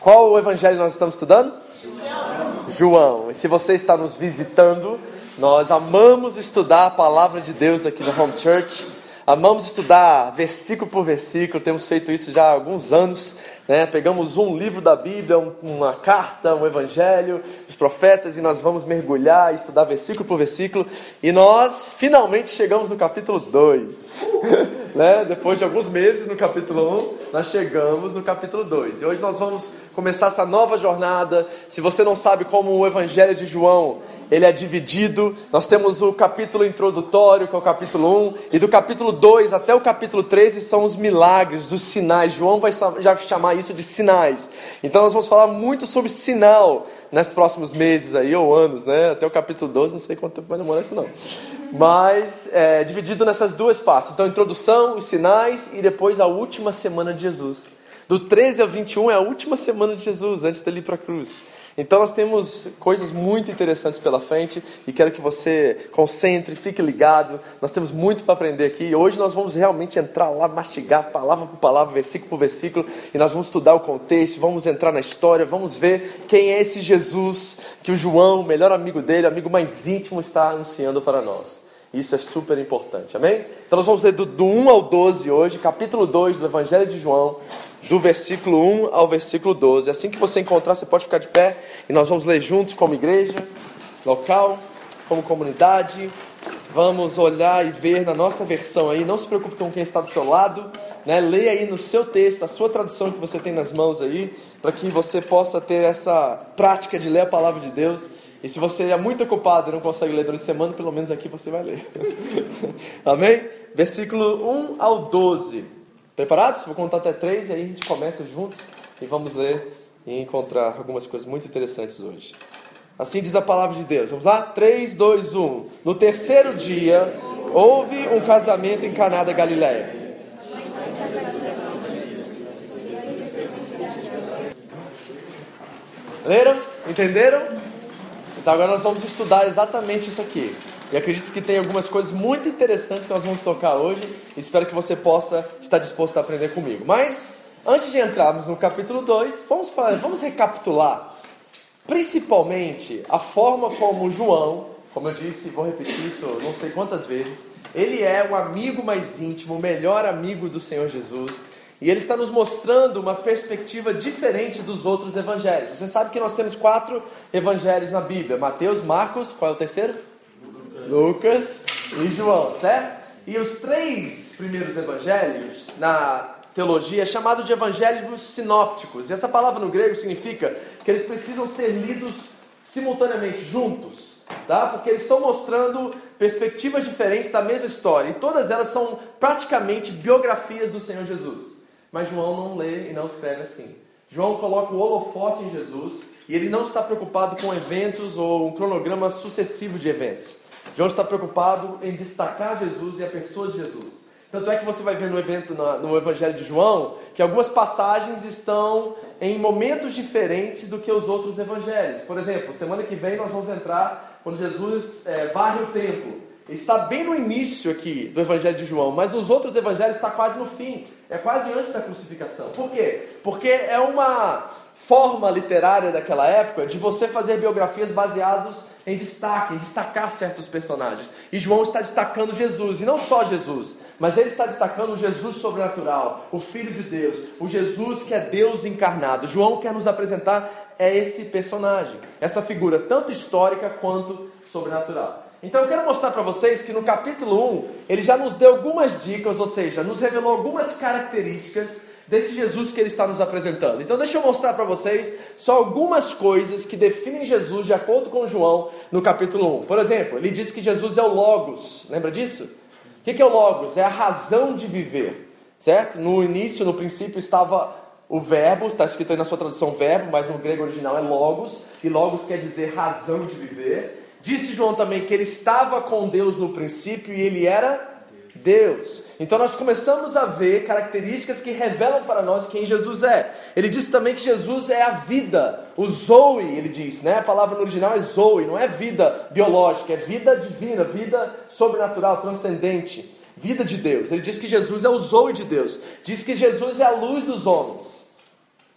Qual o evangelho nós estamos estudando? João. João. E se você está nos visitando, nós amamos estudar a palavra de Deus aqui no Home Church. Amamos estudar versículo por versículo, temos feito isso já há alguns anos. Né? Pegamos um livro da Bíblia, um, uma carta, um evangelho, os profetas, e nós vamos mergulhar estudar versículo por versículo. E nós finalmente chegamos no capítulo 2. né? Depois de alguns meses no capítulo 1, nós chegamos no capítulo 2. E hoje nós vamos começar essa nova jornada. Se você não sabe como o evangelho de João ele é dividido. Nós temos o capítulo introdutório, que é o capítulo 1, e do capítulo 2 até o capítulo 13 são os milagres, os sinais. João vai já chamar isso de sinais. Então nós vamos falar muito sobre sinal nesses próximos meses aí, ou anos, né? Até o capítulo 12, não sei quanto tempo vai demorar isso não. Mas é dividido nessas duas partes. Então, introdução, os sinais e depois a última semana de Jesus. Do 13 ao 21 é a última semana de Jesus, antes dele ir para a cruz. Então nós temos coisas muito interessantes pela frente e quero que você concentre, fique ligado. Nós temos muito para aprender aqui. Hoje nós vamos realmente entrar lá, mastigar palavra por palavra, versículo por versículo, e nós vamos estudar o contexto, vamos entrar na história, vamos ver quem é esse Jesus que o João, o melhor amigo dele, amigo mais íntimo, está anunciando para nós. Isso é super importante, amém? Então nós vamos ler do, do 1 ao 12 hoje, capítulo 2 do Evangelho de João, do versículo 1 ao versículo 12. Assim que você encontrar, você pode ficar de pé e nós vamos ler juntos como igreja, local, como comunidade. Vamos olhar e ver na nossa versão aí. Não se preocupe com quem está do seu lado, né? Leia aí no seu texto, a sua tradução que você tem nas mãos aí, para que você possa ter essa prática de ler a palavra de Deus e se você é muito ocupado e não consegue ler durante a semana, pelo menos aqui você vai ler. Amém? Versículo 1 ao 12. Preparados? Vou contar até 3 e aí a gente começa juntos e vamos ler e encontrar algumas coisas muito interessantes hoje. Assim diz a palavra de Deus. Vamos lá? 3, 2, 1. No terceiro dia, houve um casamento em Caná da Galileia. Leram? Entenderam? Então agora nós vamos estudar exatamente isso aqui. E acredito que tem algumas coisas muito interessantes que nós vamos tocar hoje. Espero que você possa estar disposto a aprender comigo. Mas, antes de entrarmos no capítulo 2, vamos, falar, vamos recapitular principalmente a forma como João, como eu disse, vou repetir isso não sei quantas vezes, ele é o amigo mais íntimo, o melhor amigo do Senhor Jesus. E ele está nos mostrando uma perspectiva diferente dos outros evangelhos. Você sabe que nós temos quatro evangelhos na Bíblia: Mateus, Marcos, qual é o terceiro? Lucas, e João, certo? E os três primeiros evangelhos na teologia é chamado de evangelhos sinópticos. E essa palavra no grego significa que eles precisam ser lidos simultaneamente, juntos, tá? Porque eles estão mostrando perspectivas diferentes da mesma história. E todas elas são praticamente biografias do Senhor Jesus. Mas João não lê e não escreve assim. João coloca o holofote em Jesus e ele não está preocupado com eventos ou um cronograma sucessivo de eventos. João está preocupado em destacar Jesus e a pessoa de Jesus. Tanto é que você vai ver no evento no Evangelho de João que algumas passagens estão em momentos diferentes do que os outros evangelhos. Por exemplo, semana que vem nós vamos entrar quando Jesus é, varre o templo está bem no início aqui do Evangelho de João, mas nos outros evangelhos está quase no fim, é quase antes da crucificação. Por quê? Porque é uma forma literária daquela época de você fazer biografias baseadas em destaque, em destacar certos personagens. E João está destacando Jesus, e não só Jesus, mas ele está destacando o Jesus sobrenatural, o Filho de Deus, o Jesus que é Deus encarnado. João quer nos apresentar é esse personagem, essa figura tanto histórica quanto sobrenatural. Então eu quero mostrar para vocês que no capítulo 1 ele já nos deu algumas dicas, ou seja, nos revelou algumas características desse Jesus que ele está nos apresentando. Então deixa eu mostrar para vocês só algumas coisas que definem Jesus de acordo com João no capítulo 1. Por exemplo, ele diz que Jesus é o Logos, lembra disso? O que é o Logos? É a razão de viver, certo? No início, no princípio, estava o verbo, está escrito aí na sua tradução verbo, mas no grego original é logos, e logos quer dizer razão de viver. Disse João também que ele estava com Deus no princípio e ele era Deus. Então nós começamos a ver características que revelam para nós quem Jesus é. Ele disse também que Jesus é a vida, o Zoe, ele diz, né? A palavra no original é Zoe, não é vida biológica, é vida divina, vida sobrenatural, transcendente, vida de Deus. Ele diz que Jesus é o Zoe de Deus. Diz que Jesus é a luz dos homens.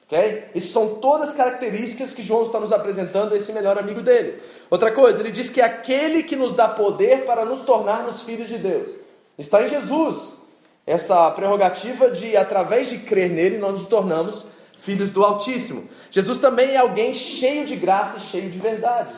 Ok? Isso são todas características que João está nos apresentando esse melhor amigo dele. Outra coisa, ele diz que é aquele que nos dá poder para nos tornarmos filhos de Deus. Está em Jesus. Essa prerrogativa de, através de crer nele, nós nos tornamos filhos do Altíssimo. Jesus também é alguém cheio de graça, cheio de verdade.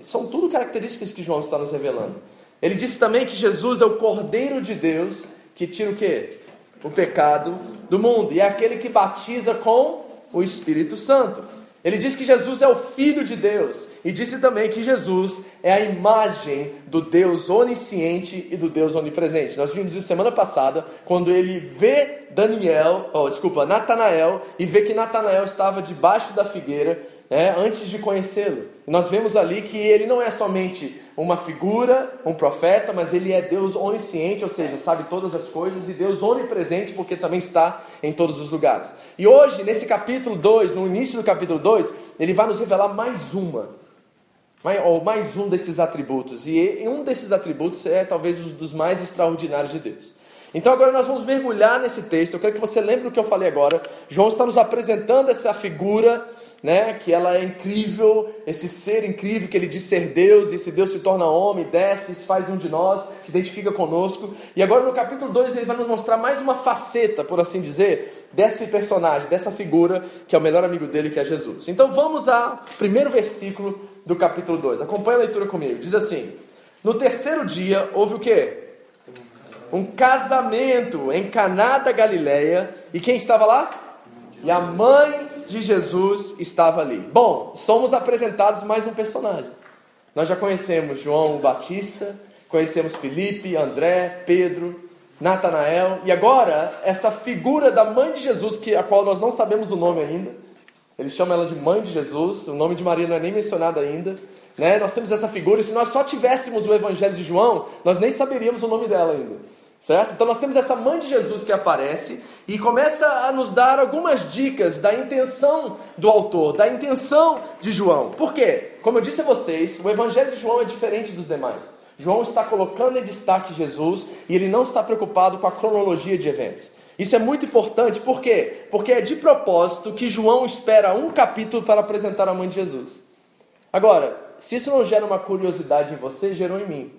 São tudo características que João está nos revelando. Ele disse também que Jesus é o Cordeiro de Deus que tira o quê? O pecado do mundo. E é aquele que batiza com o Espírito Santo. Ele diz que Jesus é o Filho de Deus e disse também que Jesus é a imagem do Deus onisciente e do Deus onipresente. Nós vimos isso semana passada, quando ele vê Daniel, oh, desculpa, Natanael, e vê que Natanael estava debaixo da figueira né, antes de conhecê-lo. Nós vemos ali que ele não é somente uma figura, um profeta, mas ele é Deus onisciente, ou seja, sabe todas as coisas, e Deus onipresente, porque também está em todos os lugares. E hoje, nesse capítulo 2, no início do capítulo 2, ele vai nos revelar mais uma, ou mais um desses atributos. E um desses atributos é talvez um dos mais extraordinários de Deus. Então agora nós vamos mergulhar nesse texto. Eu quero que você lembre o que eu falei agora. João está nos apresentando essa figura né, que ela é incrível, esse ser incrível que ele diz ser Deus, e esse Deus se torna homem, desce, se faz um de nós, se identifica conosco. E agora no capítulo 2 ele vai nos mostrar mais uma faceta, por assim dizer, desse personagem, dessa figura que é o melhor amigo dele, que é Jesus. Então vamos ao primeiro versículo do capítulo 2. Acompanhe a leitura comigo. Diz assim: No terceiro dia houve o quê? Um casamento em Caná da Galileia, e quem estava lá? E a mãe de Jesus estava ali. Bom, somos apresentados mais um personagem. Nós já conhecemos João Batista, conhecemos Felipe, André, Pedro, Natanael, e agora essa figura da mãe de Jesus, que a qual nós não sabemos o nome ainda. Eles chamam ela de mãe de Jesus, o nome de Maria não é nem mencionado ainda. Né? Nós temos essa figura, e se nós só tivéssemos o Evangelho de João, nós nem saberíamos o nome dela ainda. Certo? Então nós temos essa mãe de Jesus que aparece e começa a nos dar algumas dicas da intenção do autor, da intenção de João. Por quê? Como eu disse a vocês, o evangelho de João é diferente dos demais. João está colocando em destaque Jesus e ele não está preocupado com a cronologia de eventos. Isso é muito importante, por quê? Porque é de propósito que João espera um capítulo para apresentar a mãe de Jesus. Agora, se isso não gera uma curiosidade em você, gerou em mim.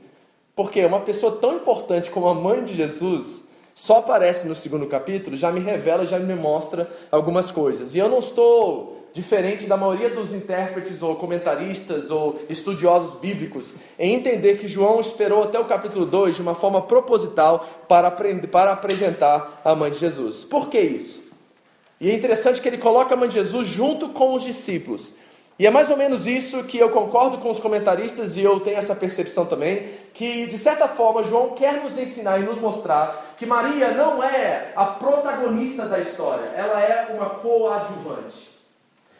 Porque uma pessoa tão importante como a mãe de Jesus só aparece no segundo capítulo, já me revela, já me mostra algumas coisas. E eu não estou diferente da maioria dos intérpretes ou comentaristas ou estudiosos bíblicos em entender que João esperou até o capítulo 2 de uma forma proposital para, para apresentar a mãe de Jesus. Por que isso? E é interessante que ele coloca a mãe de Jesus junto com os discípulos. E é mais ou menos isso que eu concordo com os comentaristas e eu tenho essa percepção também, que de certa forma João quer nos ensinar e nos mostrar que Maria não é a protagonista da história, ela é uma coadjuvante.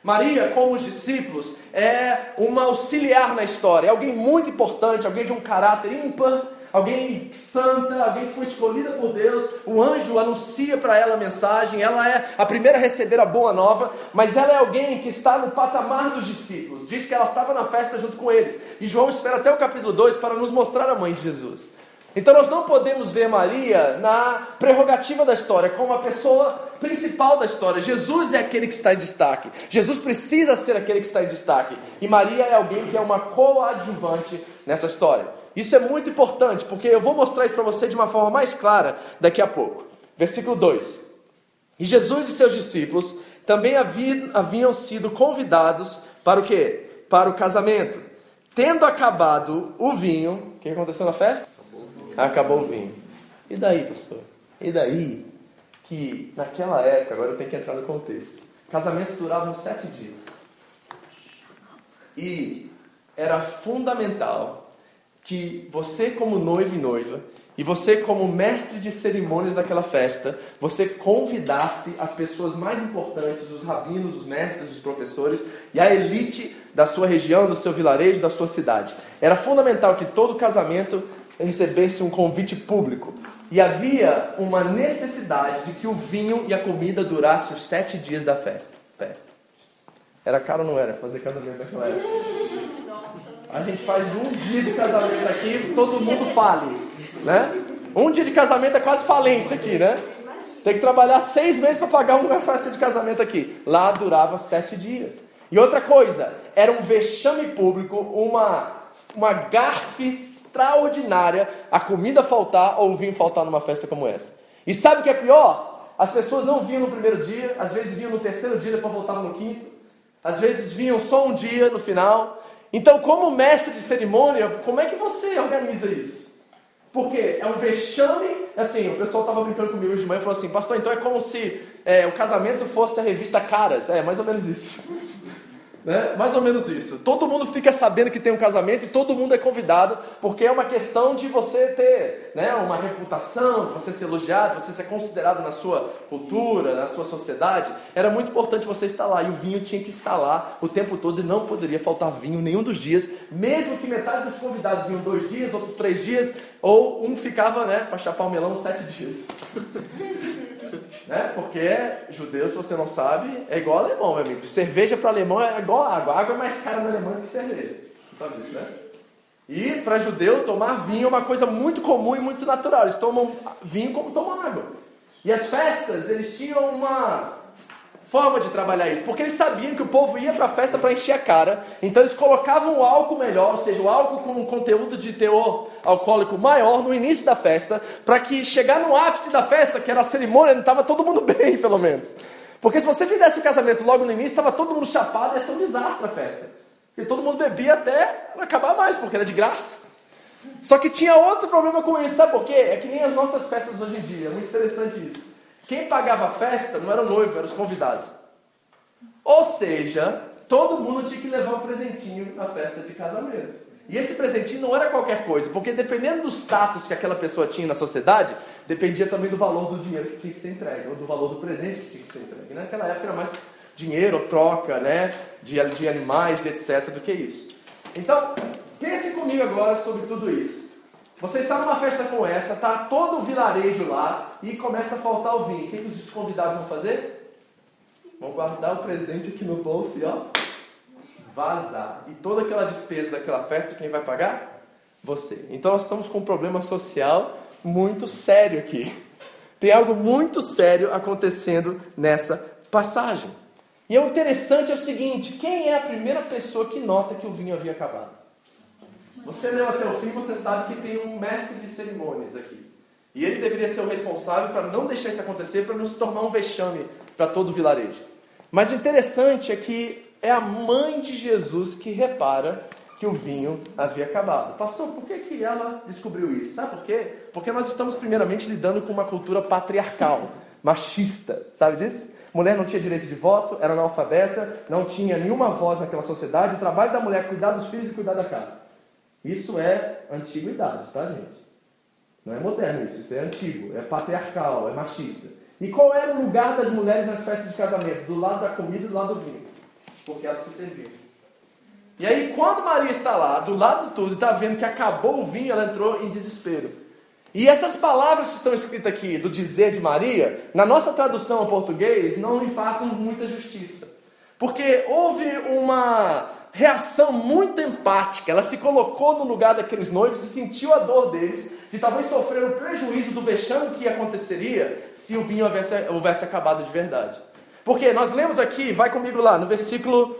Maria, como os discípulos, é uma auxiliar na história, é alguém muito importante, alguém de um caráter ímpar, alguém santa, alguém que foi escolhida por Deus. O anjo anuncia para ela a mensagem, ela é a primeira a receber a boa nova, mas ela é alguém que está no patamar dos discípulos. Diz que ela estava na festa junto com eles. E João espera até o capítulo 2 para nos mostrar a mãe de Jesus. Então nós não podemos ver Maria na prerrogativa da história, como a pessoa principal da história. Jesus é aquele que está em destaque. Jesus precisa ser aquele que está em destaque. E Maria é alguém que é uma coadjuvante nessa história. Isso é muito importante, porque eu vou mostrar isso para você de uma forma mais clara daqui a pouco. Versículo 2: E Jesus e seus discípulos também haviam, sido convidados para o quê? Para o casamento. Tendo acabado o vinho, o que aconteceu na festa? Acabou o vinho. Acabou o vinho. E daí, pastor? E daí que naquela época, agora eu tenho que entrar no contexto, casamentos duravam sete dias. E era fundamental que você, como noivo e noiva, e você, como mestre de cerimônias daquela festa, você convidasse as pessoas mais importantes, os rabinos, os mestres, os professores e a elite da sua região, do seu vilarejo, da sua cidade. Era fundamental que todo casamento recebesse um convite público. E havia uma necessidade de que o vinho e a comida durassem os sete dias da festa. festa. Era caro ou não era fazer casamento naquela época? A gente faz um dia de casamento aqui, todo mundo fale, né? Um dia de casamento é quase falência aqui, né? Tem que trabalhar seis meses para pagar uma festa de casamento aqui. Lá durava sete dias. E outra coisa, era um vexame público, uma, uma gafe extraordinária a comida faltar ou o vinho faltar numa festa como essa. E sabe o que é pior? As pessoas não vinham no primeiro dia, às vezes vinham no terceiro dia, depois voltavam no quinto. Às vezes vinham só um dia no final. Então, como mestre de cerimônia, como é que você organiza isso? Porque é um vexame, assim, o pessoal estava brincando comigo hoje de manhã e falou assim, pastor, então é como se é, o casamento fosse a revista Caras. É, mais ou menos isso. Né? Mais ou menos isso. Todo mundo fica sabendo que tem um casamento e todo mundo é convidado, porque é uma questão de você ter né, uma reputação, você ser elogiado, você ser considerado na sua cultura, na sua sociedade. Era muito importante você estar lá e o vinho tinha que estar lá o tempo todo e não poderia faltar vinho nenhum dos dias, mesmo que metade dos convidados vinham dois dias, outros três dias, ou um ficava né, para chapar o melão sete dias. Né? Porque judeu, se você não sabe, é igual alemão, meu amigo. Cerveja para alemão é igual água. Água é mais cara na Alemanha que cerveja. Sabe isso, né? E para judeu, tomar vinho é uma coisa muito comum e muito natural. Eles tomam vinho como tomam água. E as festas, eles tinham uma forma de trabalhar isso, porque eles sabiam que o povo ia para a festa para encher a cara, então eles colocavam o álcool melhor, ou seja, o álcool com um conteúdo de teor alcoólico maior no início da festa, para que chegar no ápice da festa, que era a cerimônia, não estava todo mundo bem, pelo menos. Porque se você fizesse o casamento logo no início, estava todo mundo chapado, ia ser um desastre a festa. Porque todo mundo bebia até acabar mais, porque era de graça. Só que tinha outro problema com isso, sabe por quê? É que nem as nossas festas hoje em dia, é muito interessante isso. Quem pagava a festa não era o noivo, eram os convidados. Ou seja, todo mundo tinha que levar um presentinho na festa de casamento. E esse presentinho não era qualquer coisa, porque dependendo do status que aquela pessoa tinha na sociedade, dependia também do valor do dinheiro que tinha que ser entregue, ou do valor do presente que tinha que ser entregue. Naquela época era mais dinheiro, troca, né, de, de animais e etc. do que isso. Então, pense comigo agora sobre tudo isso. Você está numa festa como essa, está todo o vilarejo lá e começa a faltar o vinho. O que os convidados vão fazer? Vão guardar o presente aqui no bolso e ó, vazar. E toda aquela despesa daquela festa, quem vai pagar? Você. Então nós estamos com um problema social muito sério aqui. Tem algo muito sério acontecendo nessa passagem. E o interessante é o seguinte: quem é a primeira pessoa que nota que o vinho havia acabado? Você leu até o fim, você sabe que tem um mestre de cerimônias aqui. E ele deveria ser o responsável para não deixar isso acontecer, para não se tornar um vexame para todo o vilarejo. Mas o interessante é que é a mãe de Jesus que repara que o vinho havia acabado. Pastor, por que, que ela descobriu isso? Sabe por quê? Porque nós estamos primeiramente lidando com uma cultura patriarcal, machista, sabe disso? Mulher não tinha direito de voto, era analfabeta, não tinha nenhuma voz naquela sociedade. O trabalho da mulher é cuidar dos filhos e cuidar da casa. Isso é antiguidade, tá, gente? Não é moderno isso, isso é antigo, é patriarcal, é machista. E qual era o lugar das mulheres nas festas de casamento? Do lado da comida e do lado do vinho. Porque elas que serviam. E aí, quando Maria está lá, do lado de tudo, e está vendo que acabou o vinho, ela entrou em desespero. E essas palavras que estão escritas aqui, do dizer de Maria, na nossa tradução ao português, não lhe façam muita justiça. Porque houve uma reação muito empática. Ela se colocou no lugar daqueles noivos e sentiu a dor deles, de talvez sofrer o prejuízo do vexame que aconteceria se o vinho houvesse, houvesse acabado de verdade. Porque nós lemos aqui, vai comigo lá, no versículo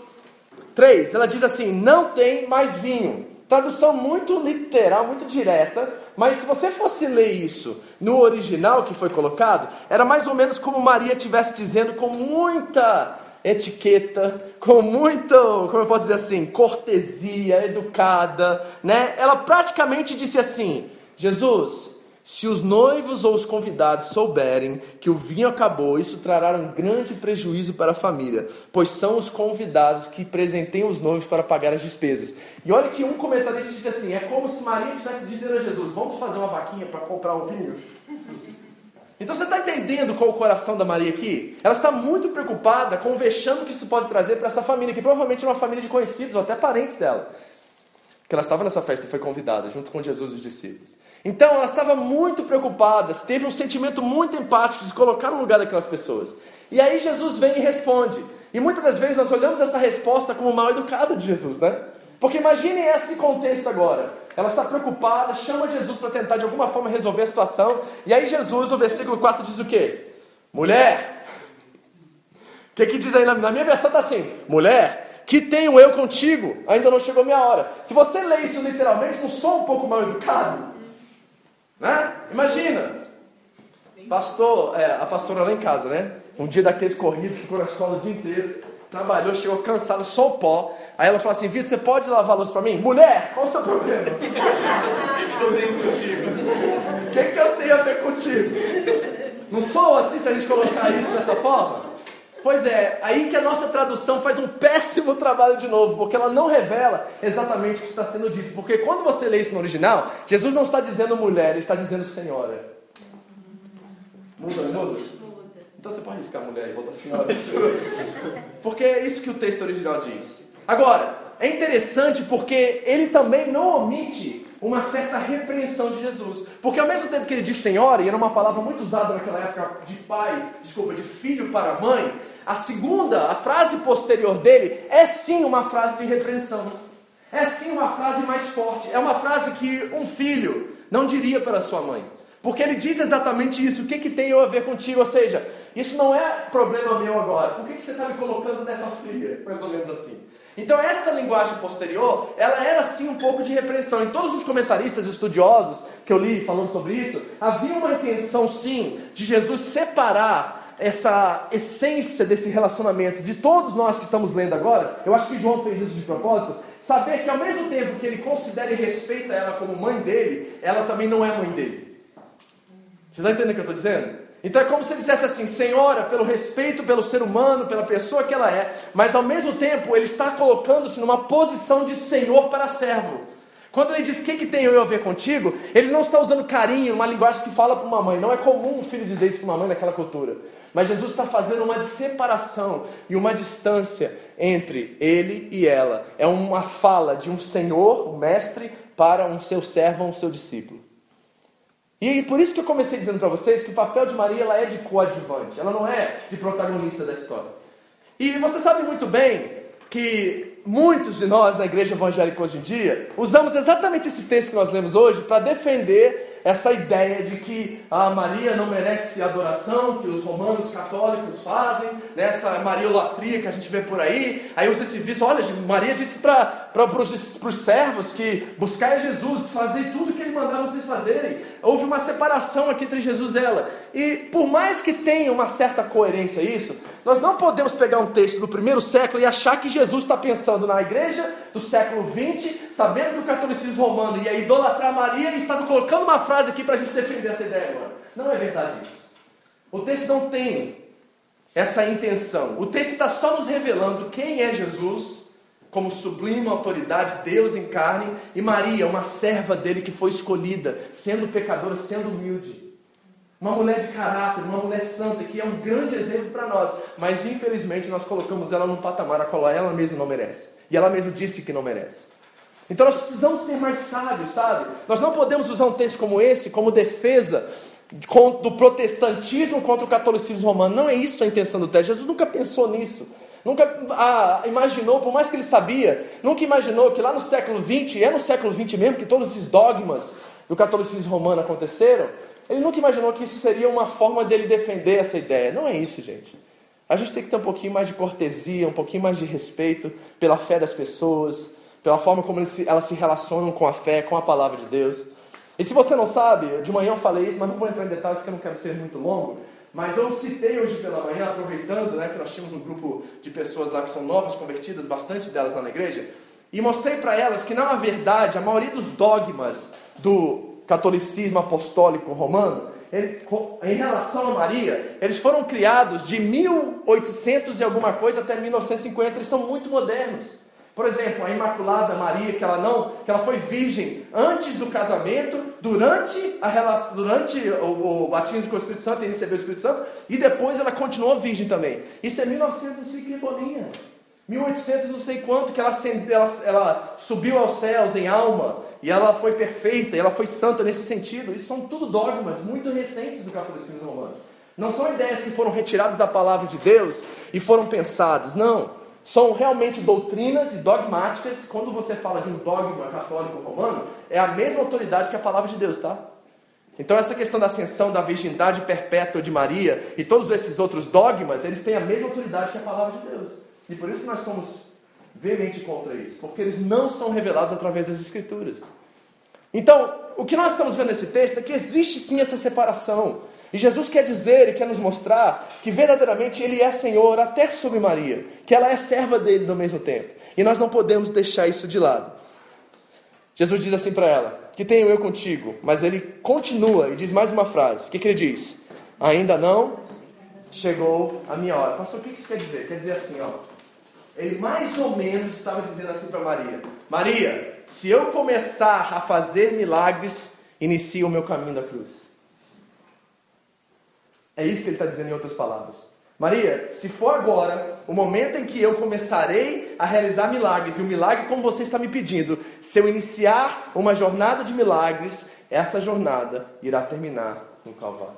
3, ela diz assim: Não tem mais vinho. Tradução muito literal, muito direta, mas se você fosse ler isso no original que foi colocado, era mais ou menos como Maria estivesse dizendo com muita etiqueta, com muito, como eu posso dizer assim, cortesia, educada, né? Ela praticamente disse assim: Jesus, Se os noivos ou os convidados souberem que o vinho acabou, isso trará um grande prejuízo para a família, pois são os convidados que presenteiam os noivos para pagar as despesas. E olha que um comentarista disse assim: é como se Maria estivesse dizendo a Jesus: vamos fazer uma vaquinha para comprar um vinho? Então você está entendendo qual o coração da Maria aqui? Ela está muito preocupada com o vexame que isso pode trazer para essa família, que provavelmente é uma família de conhecidos ou até parentes dela. Que ela estava nessa festa e foi convidada, junto com Jesus e os discípulos. Então ela estava muito preocupada, teve um sentimento muito empático de se colocar no lugar daquelas pessoas. E aí Jesus vem e responde. E muitas das vezes nós olhamos essa resposta como mal educada de Jesus, né? Porque imagine esse contexto agora. Ela está preocupada, chama Jesus para tentar de alguma forma resolver a situação. E aí Jesus, no versículo 4, diz o quê? Mulher! O que, que diz aí? Na minha versão está assim: Mulher, que tenho eu contigo? Ainda não chegou a minha hora. Se você lê isso literalmente, não sou um pouco mal educado? Né? Imagina, pastor, é, a pastora lá em casa, né? Um dia daqueles corridos, ficou na escola o dia inteiro, trabalhou, chegou cansada, só o pó. Aí ela falou assim: Vitor, você pode lavar a louça para mim? Mulher, qual o seu problema? O que, que eu tenho contigo? O que, que eu tenho a ver contigo? Não sou assim se a gente colocar isso dessa forma? Pois é, aí que a nossa tradução faz um péssimo trabalho de novo, porque ela não revela exatamente o que está sendo dito. Porque quando você lê isso no original, Jesus não está dizendo mulher, ele está dizendo senhora. Muda, muda? Então você pode riscar mulher e botar senhora. porque é isso que o texto original diz. Agora, é interessante porque ele também não omite uma certa repreensão de Jesus. Porque ao mesmo tempo que ele diz senhora, e era uma palavra muito usada naquela época de pai, desculpa, de filho para mãe, a segunda, a frase posterior dele, é sim uma frase de repreensão. É sim uma frase mais forte. É uma frase que um filho não diria para sua mãe. Porque ele diz exatamente isso. O que, que tem eu a ver contigo? Ou seja, isso não é problema meu agora. Por que, que você está me colocando nessa fria? Mais ou menos assim. Então essa linguagem posterior, ela era sim um pouco de repreensão. Em todos os comentaristas estudiosos que eu li falando sobre isso, havia uma intenção sim de Jesus separar essa essência desse relacionamento de todos nós que estamos lendo agora. Eu acho que João fez isso de propósito. Saber que ao mesmo tempo que ele considera e respeita ela como mãe dele, ela também não é mãe dele. Vocês estão entendendo o que eu estou dizendo? Então é como se ele dissesse assim: Senhora, pelo respeito pelo ser humano, pela pessoa que ela é, mas ao mesmo tempo ele está colocando-se numa posição de Senhor para servo. Quando ele diz: O que, que tem eu a ver contigo? Ele não está usando carinho, uma linguagem que fala para uma mãe. Não é comum um filho dizer isso para uma mãe naquela cultura. Mas Jesus está fazendo uma separação e uma distância entre ele e ela. É uma fala de um senhor, um mestre, para um seu servo, um seu discípulo. E por isso que eu comecei dizendo para vocês que o papel de Maria ela é de coadjuvante, ela não é de protagonista da história. E você sabe muito bem que muitos de nós na igreja evangélica hoje em dia usamos exatamente esse texto que nós lemos hoje para defender essa ideia de que a Maria não merece adoração, que os romanos católicos fazem, nessa né? mariolatria que a gente vê por aí. Aí usa esse vício, olha, Maria disse para os servos que buscar Jesus, fazer tudo que ele mandava vocês fazerem. Houve uma separação aqui entre Jesus e ela. E por mais que tenha uma certa coerência isso, nós não podemos pegar um texto do primeiro século e achar que Jesus está pensando na igreja do século XX, sabendo do catolicismo romano, e a idolatrar Maria e estava colocando uma frase aqui para a gente defender essa ideia agora. Não é verdade isso. O texto não tem essa intenção. O texto está só nos revelando quem é Jesus, como sublime autoridade, Deus em carne, e Maria, uma serva dele que foi escolhida, sendo pecadora, sendo humilde. Uma mulher de caráter, uma mulher santa, que é um grande exemplo para nós. Mas infelizmente nós colocamos ela num patamar a qual ela mesma não merece. E ela mesma disse que não merece. Então nós precisamos ser mais sábios, sabe? Nós não podemos usar um texto como esse como defesa do protestantismo contra o catolicismo romano. Não é isso a intenção do texto. Jesus nunca pensou nisso. Nunca ah, imaginou, por mais que ele sabia, nunca imaginou que lá no século XX, é no século XX mesmo que todos esses dogmas do catolicismo romano aconteceram, ele nunca imaginou que isso seria uma forma dele defender essa ideia. Não é isso, gente. A gente tem que ter um pouquinho mais de cortesia, um pouquinho mais de respeito pela fé das pessoas, pela forma como elas se relacionam com a fé, com a palavra de Deus. E se você não sabe, de manhã eu falei isso, mas não vou entrar em detalhes porque eu não quero ser muito longo. Mas eu citei hoje pela manhã, aproveitando né, que nós tínhamos um grupo de pessoas lá que são novas convertidas, bastante delas lá na igreja, e mostrei para elas que, na verdade, a maioria dos dogmas do catolicismo apostólico romano, ele, em relação a Maria, eles foram criados de 1800 e alguma coisa até 1950, eles são muito modernos. Por exemplo, a Imaculada Maria, que ela não, que ela foi virgem antes do casamento, durante a relação, durante o, o batismo com o Espírito Santo e recebeu o Espírito Santo, e depois ela continuou virgem também. Isso é 1900 não que bolinha. 1800 não sei quanto que ela, ela, ela subiu aos céus em alma e ela foi perfeita, e ela foi santa nesse sentido. Isso são tudo dogmas muito recentes do catolicismo romano. Não são ideias que foram retiradas da palavra de Deus e foram pensadas, não são realmente doutrinas e dogmáticas. Quando você fala de um dogma católico romano, é a mesma autoridade que a palavra de Deus, tá? Então essa questão da ascensão, da virgindade perpétua de Maria e todos esses outros dogmas, eles têm a mesma autoridade que a palavra de Deus. E por isso nós somos veemente contra isso, porque eles não são revelados através das escrituras. Então, o que nós estamos vendo nesse texto é que existe sim essa separação. E Jesus quer dizer e quer nos mostrar que verdadeiramente Ele é Senhor até sobre Maria, que ela é serva dele no mesmo tempo. E nós não podemos deixar isso de lado. Jesus diz assim para ela: Que tenho eu contigo. Mas ele continua e diz mais uma frase. O que, que ele diz? Ainda não chegou a minha hora. Pastor, o que isso quer dizer? Quer dizer assim, ó. Ele mais ou menos estava dizendo assim para Maria: Maria, se eu começar a fazer milagres, inicia o meu caminho da cruz. É isso que ele está dizendo em outras palavras. Maria, se for agora o momento em que eu começarei a realizar milagres, e o milagre como você está me pedindo, se eu iniciar uma jornada de milagres, essa jornada irá terminar no Calvário.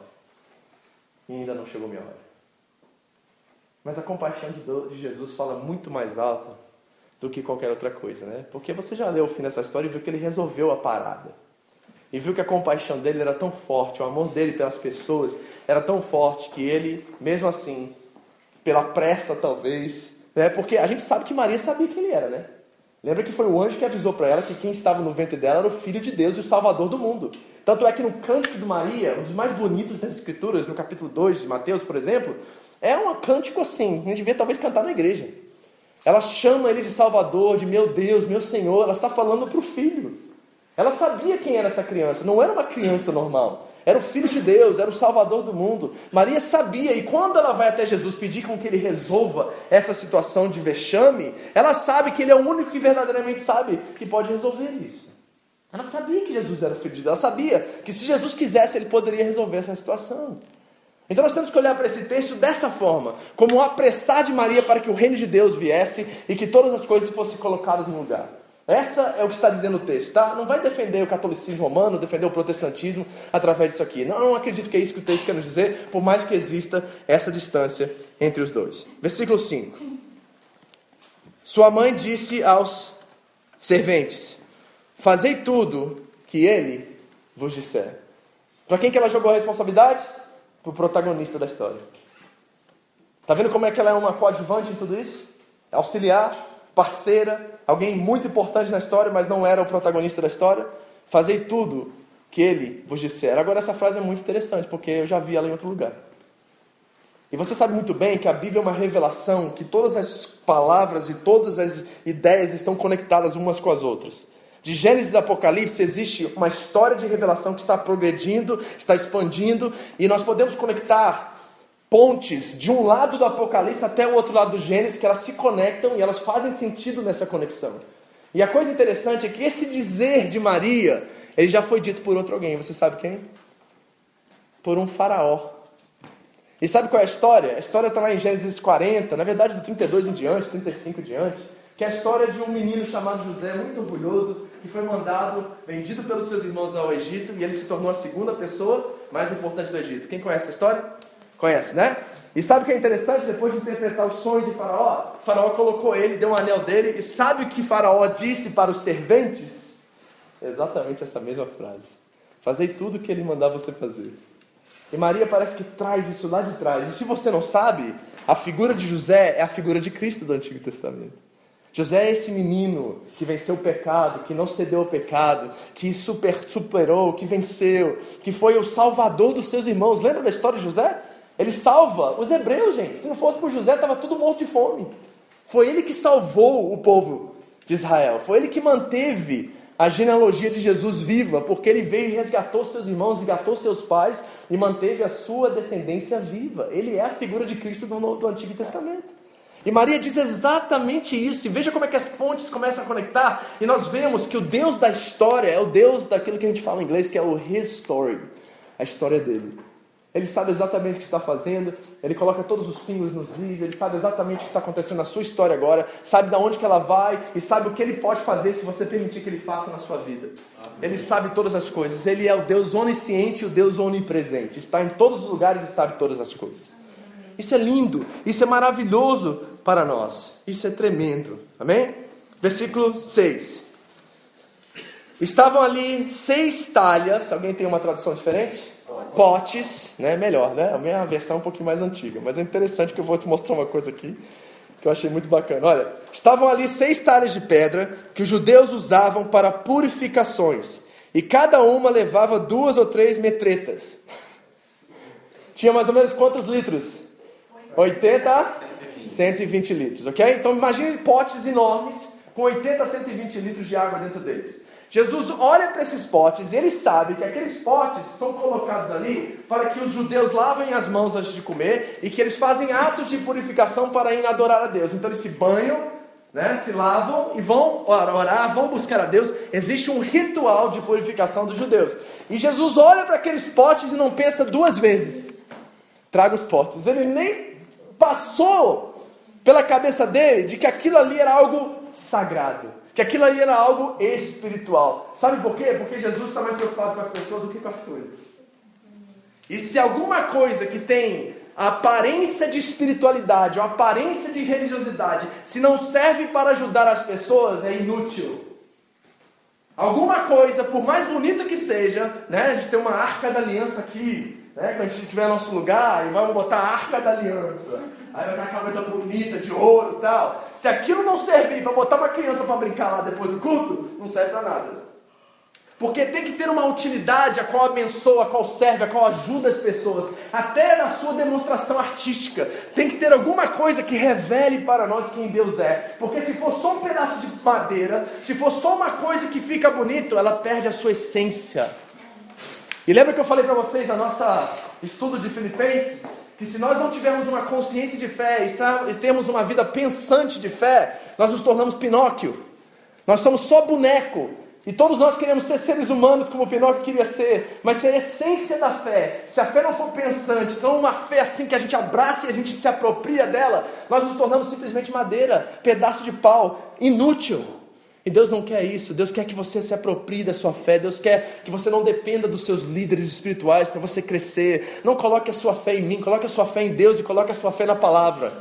E ainda não chegou minha hora. Mas a compaixão de Jesus fala muito mais alta do que qualquer outra coisa, né? Porque você já leu o fim dessa história e viu que ele resolveu a parada e viu que a compaixão dele era tão forte, o amor dele pelas pessoas era tão forte que ele, mesmo assim, pela pressa talvez, né? Porque a gente sabe que Maria sabia quem ele era, né? Lembra que foi o anjo que avisou para ela que quem estava no ventre dela era o filho de Deus e o salvador do mundo. Tanto é que no cântico de Maria, um dos mais bonitos das escrituras, no capítulo 2 de Mateus, por exemplo, é um cântico assim, a gente devia talvez cantar na igreja. Ela chama ele de Salvador, de meu Deus, meu Senhor, ela está falando para o filho. Ela sabia quem era essa criança, não era uma criança normal. Era o Filho de Deus, era o Salvador do mundo. Maria sabia, e quando ela vai até Jesus pedir com que ele resolva essa situação de vexame, ela sabe que ele é o único que verdadeiramente sabe que pode resolver isso. Ela sabia que Jesus era o Filho de Deus, ela sabia que se Jesus quisesse, ele poderia resolver essa situação. Então nós temos que olhar para esse texto dessa forma, como um apressar de Maria para que o reino de Deus viesse e que todas as coisas fossem colocadas no lugar. Essa é o que está dizendo o texto, tá? Não vai defender o catolicismo romano, defender o protestantismo através disso aqui. Não, não acredito que é isso que o texto quer nos dizer, por mais que exista essa distância entre os dois. Versículo 5. Sua mãe disse aos serventes: Fazei tudo que ele vos disser. Para quem que ela jogou a responsabilidade? Para o protagonista da história. Está vendo como é que ela é uma coadjuvante em tudo isso? É auxiliar, parceira, alguém muito importante na história, mas não era o protagonista da história. Fazei tudo que ele vos disser. Agora, essa frase é muito interessante, porque eu já vi ela em outro lugar. E você sabe muito bem que a Bíblia é uma revelação, que todas as palavras e todas as ideias estão conectadas umas com as outras. De Gênesis a Apocalipse existe uma história de revelação que está progredindo, está expandindo, e nós podemos conectar pontes de um lado do Apocalipse até o outro lado do Gênesis, que elas se conectam e elas fazem sentido nessa conexão. E a coisa interessante é que esse dizer de Maria, ele já foi dito por outro alguém. Você sabe quem? Por um faraó. E sabe qual é a história? A história está lá em Gênesis 40, na verdade do 32 em diante, 35 em diante, que é a história de um menino chamado José, muito orgulhoso, que foi mandado, vendido pelos seus irmãos ao Egito, e ele se tornou a segunda pessoa mais importante do Egito. Quem conhece a história? Conhece, né? E sabe o que é interessante? Depois de interpretar o sonho de Faraó, Faraó colocou ele, deu um anel dele, e sabe o que Faraó disse para os serventes? Exatamente essa mesma frase. Fazei tudo o que ele mandar você fazer. E Maria parece que traz isso lá de trás. E se você não sabe, a figura de José é a figura de Cristo do Antigo Testamento. José é esse menino que venceu o pecado, que não cedeu ao pecado, que super, superou, que venceu, que foi o salvador dos seus irmãos. Lembra da história de José? Ele salva os hebreus, gente. Se não fosse por José, estava tudo morto de fome. Foi ele que salvou o povo de Israel. Foi ele que manteve a genealogia de Jesus viva, porque ele veio e resgatou seus irmãos, resgatou seus pais e manteve a sua descendência viva. Ele é a figura de Cristo do, do Antigo Testamento. E Maria diz exatamente isso. E veja como é que as pontes começam a conectar. E nós vemos que o Deus da história é o Deus daquilo que a gente fala em inglês, que é o His Story a história dele. Ele sabe exatamente o que está fazendo, ele coloca todos os pingos nos is, ele sabe exatamente o que está acontecendo na sua história agora, sabe de onde que ela vai e sabe o que ele pode fazer se você permitir que ele faça na sua vida. Ele sabe todas as coisas, ele é o Deus onisciente e o Deus onipresente, está em todos os lugares e sabe todas as coisas. Isso é lindo, isso é maravilhoso para nós, isso é tremendo, amém? Versículo 6. Estavam ali seis talhas, alguém tem uma tradução diferente? potes, né? Melhor, né? A minha versão é um pouquinho mais antiga, mas é interessante que eu vou te mostrar uma coisa aqui que eu achei muito bacana. Olha, estavam ali seis talhas de pedra que os judeus usavam para purificações, e cada uma levava duas ou três metretas. Tinha mais ou menos quantos litros? 80 120 litros, ok? Então imagine potes enormes com 80 a 120 litros de água dentro deles. Jesus olha para esses potes e ele sabe que aqueles potes são colocados ali para que os judeus lavem as mãos antes de comer e que eles fazem atos de purificação para ir adorar a Deus. Então eles se banham, né, se lavam e vão orar, vão buscar a Deus. Existe um ritual de purificação dos judeus. E Jesus olha para aqueles potes e não pensa duas vezes. Traga os potes. Ele nem passou pela cabeça dele de que aquilo ali era algo sagrado que aquilo ali era algo espiritual. Sabe por quê? Porque Jesus está mais preocupado com as pessoas do que com as coisas. E se alguma coisa que tem a aparência de espiritualidade, ou aparência de religiosidade, se não serve para ajudar as pessoas, é inútil. Alguma coisa, por mais bonita que seja, né? A gente tem uma arca da aliança aqui, né? Quando a gente tiver nosso lugar, e vamos botar a arca da aliança. Aí vai estar aquela coisa bonita, de ouro e tal. Se aquilo não servir para botar uma criança para brincar lá depois do culto, não serve para nada. Porque tem que ter uma utilidade a qual abençoa, a qual serve, a qual ajuda as pessoas, até na sua demonstração artística. Tem que ter alguma coisa que revele para nós quem Deus é. Porque se for só um pedaço de madeira, se for só uma coisa que fica bonito, ela perde a sua essência. E lembra que eu falei para vocês na nossa estudo de Filipenses? que se nós não tivermos uma consciência de fé, e termos uma vida pensante de fé, nós nos tornamos Pinóquio. Nós somos só boneco. E todos nós queremos ser seres humanos como Pinóquio queria ser. Mas se a essência da fé, se a fé não for pensante, se não uma fé assim que a gente abraça e a gente se apropria dela, nós nos tornamos simplesmente madeira, pedaço de pau, inútil. E Deus não quer isso. Deus quer que você se aproprie da sua fé. Deus quer que você não dependa dos seus líderes espirituais para você crescer. Não coloque a sua fé em mim, coloque a sua fé em Deus e coloque a sua fé na palavra.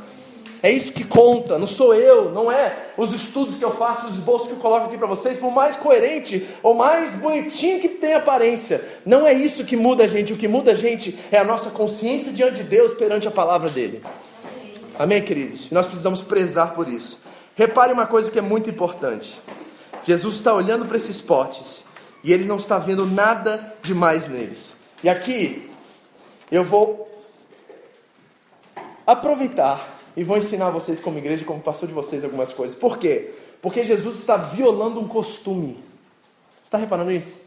É isso que conta, não sou eu, não é os estudos que eu faço, os esboços que eu coloco aqui para vocês, por mais coerente ou mais bonitinho que tenha aparência. Não é isso que muda a gente, o que muda a gente é a nossa consciência diante de Deus perante a palavra dele. Amém, queridos? Nós precisamos prezar por isso. Repare uma coisa que é muito importante. Jesus está olhando para esses potes e ele não está vendo nada demais neles. E aqui eu vou aproveitar e vou ensinar vocês como igreja, como pastor de vocês algumas coisas. Por quê? Porque Jesus está violando um costume. Você está reparando isso?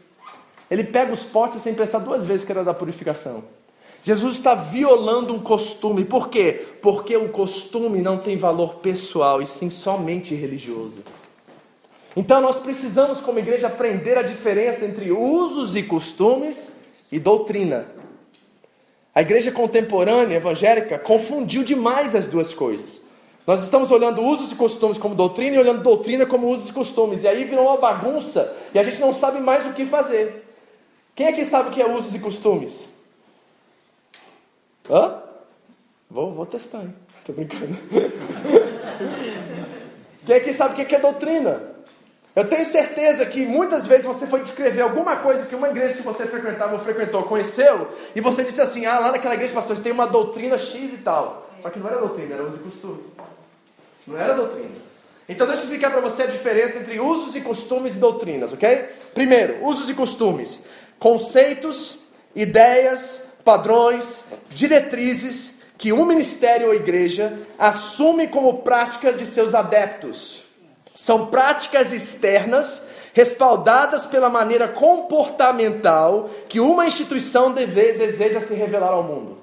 Ele pega os potes sem pensar duas vezes que era da purificação. Jesus está violando um costume. Por quê? Porque o costume não tem valor pessoal e sim somente religioso. Então nós precisamos, como igreja, aprender a diferença entre usos e costumes e doutrina. A igreja contemporânea evangélica confundiu demais as duas coisas. Nós estamos olhando usos e costumes como doutrina e olhando doutrina como usos e costumes. E aí virou uma bagunça e a gente não sabe mais o que fazer. Quem aqui sabe o que é usos e costumes? Hã? Vou, vou testar, hein? Tô brincando. Quem aqui sabe o que é doutrina? Eu tenho certeza que muitas vezes você foi descrever alguma coisa que uma igreja que você frequentava ou frequentou conheceu, e você disse assim: ah, lá naquela igreja, pastor, tem uma doutrina X e tal. Só que não era doutrina, era uso e costume. Não era doutrina. Então deixa eu explicar para você a diferença entre usos e costumes e doutrinas, ok? Primeiro, usos e costumes. Conceitos, ideias, padrões, diretrizes que um ministério ou igreja assume como prática de seus adeptos. São práticas externas respaldadas pela maneira comportamental que uma instituição deve, deseja se revelar ao mundo.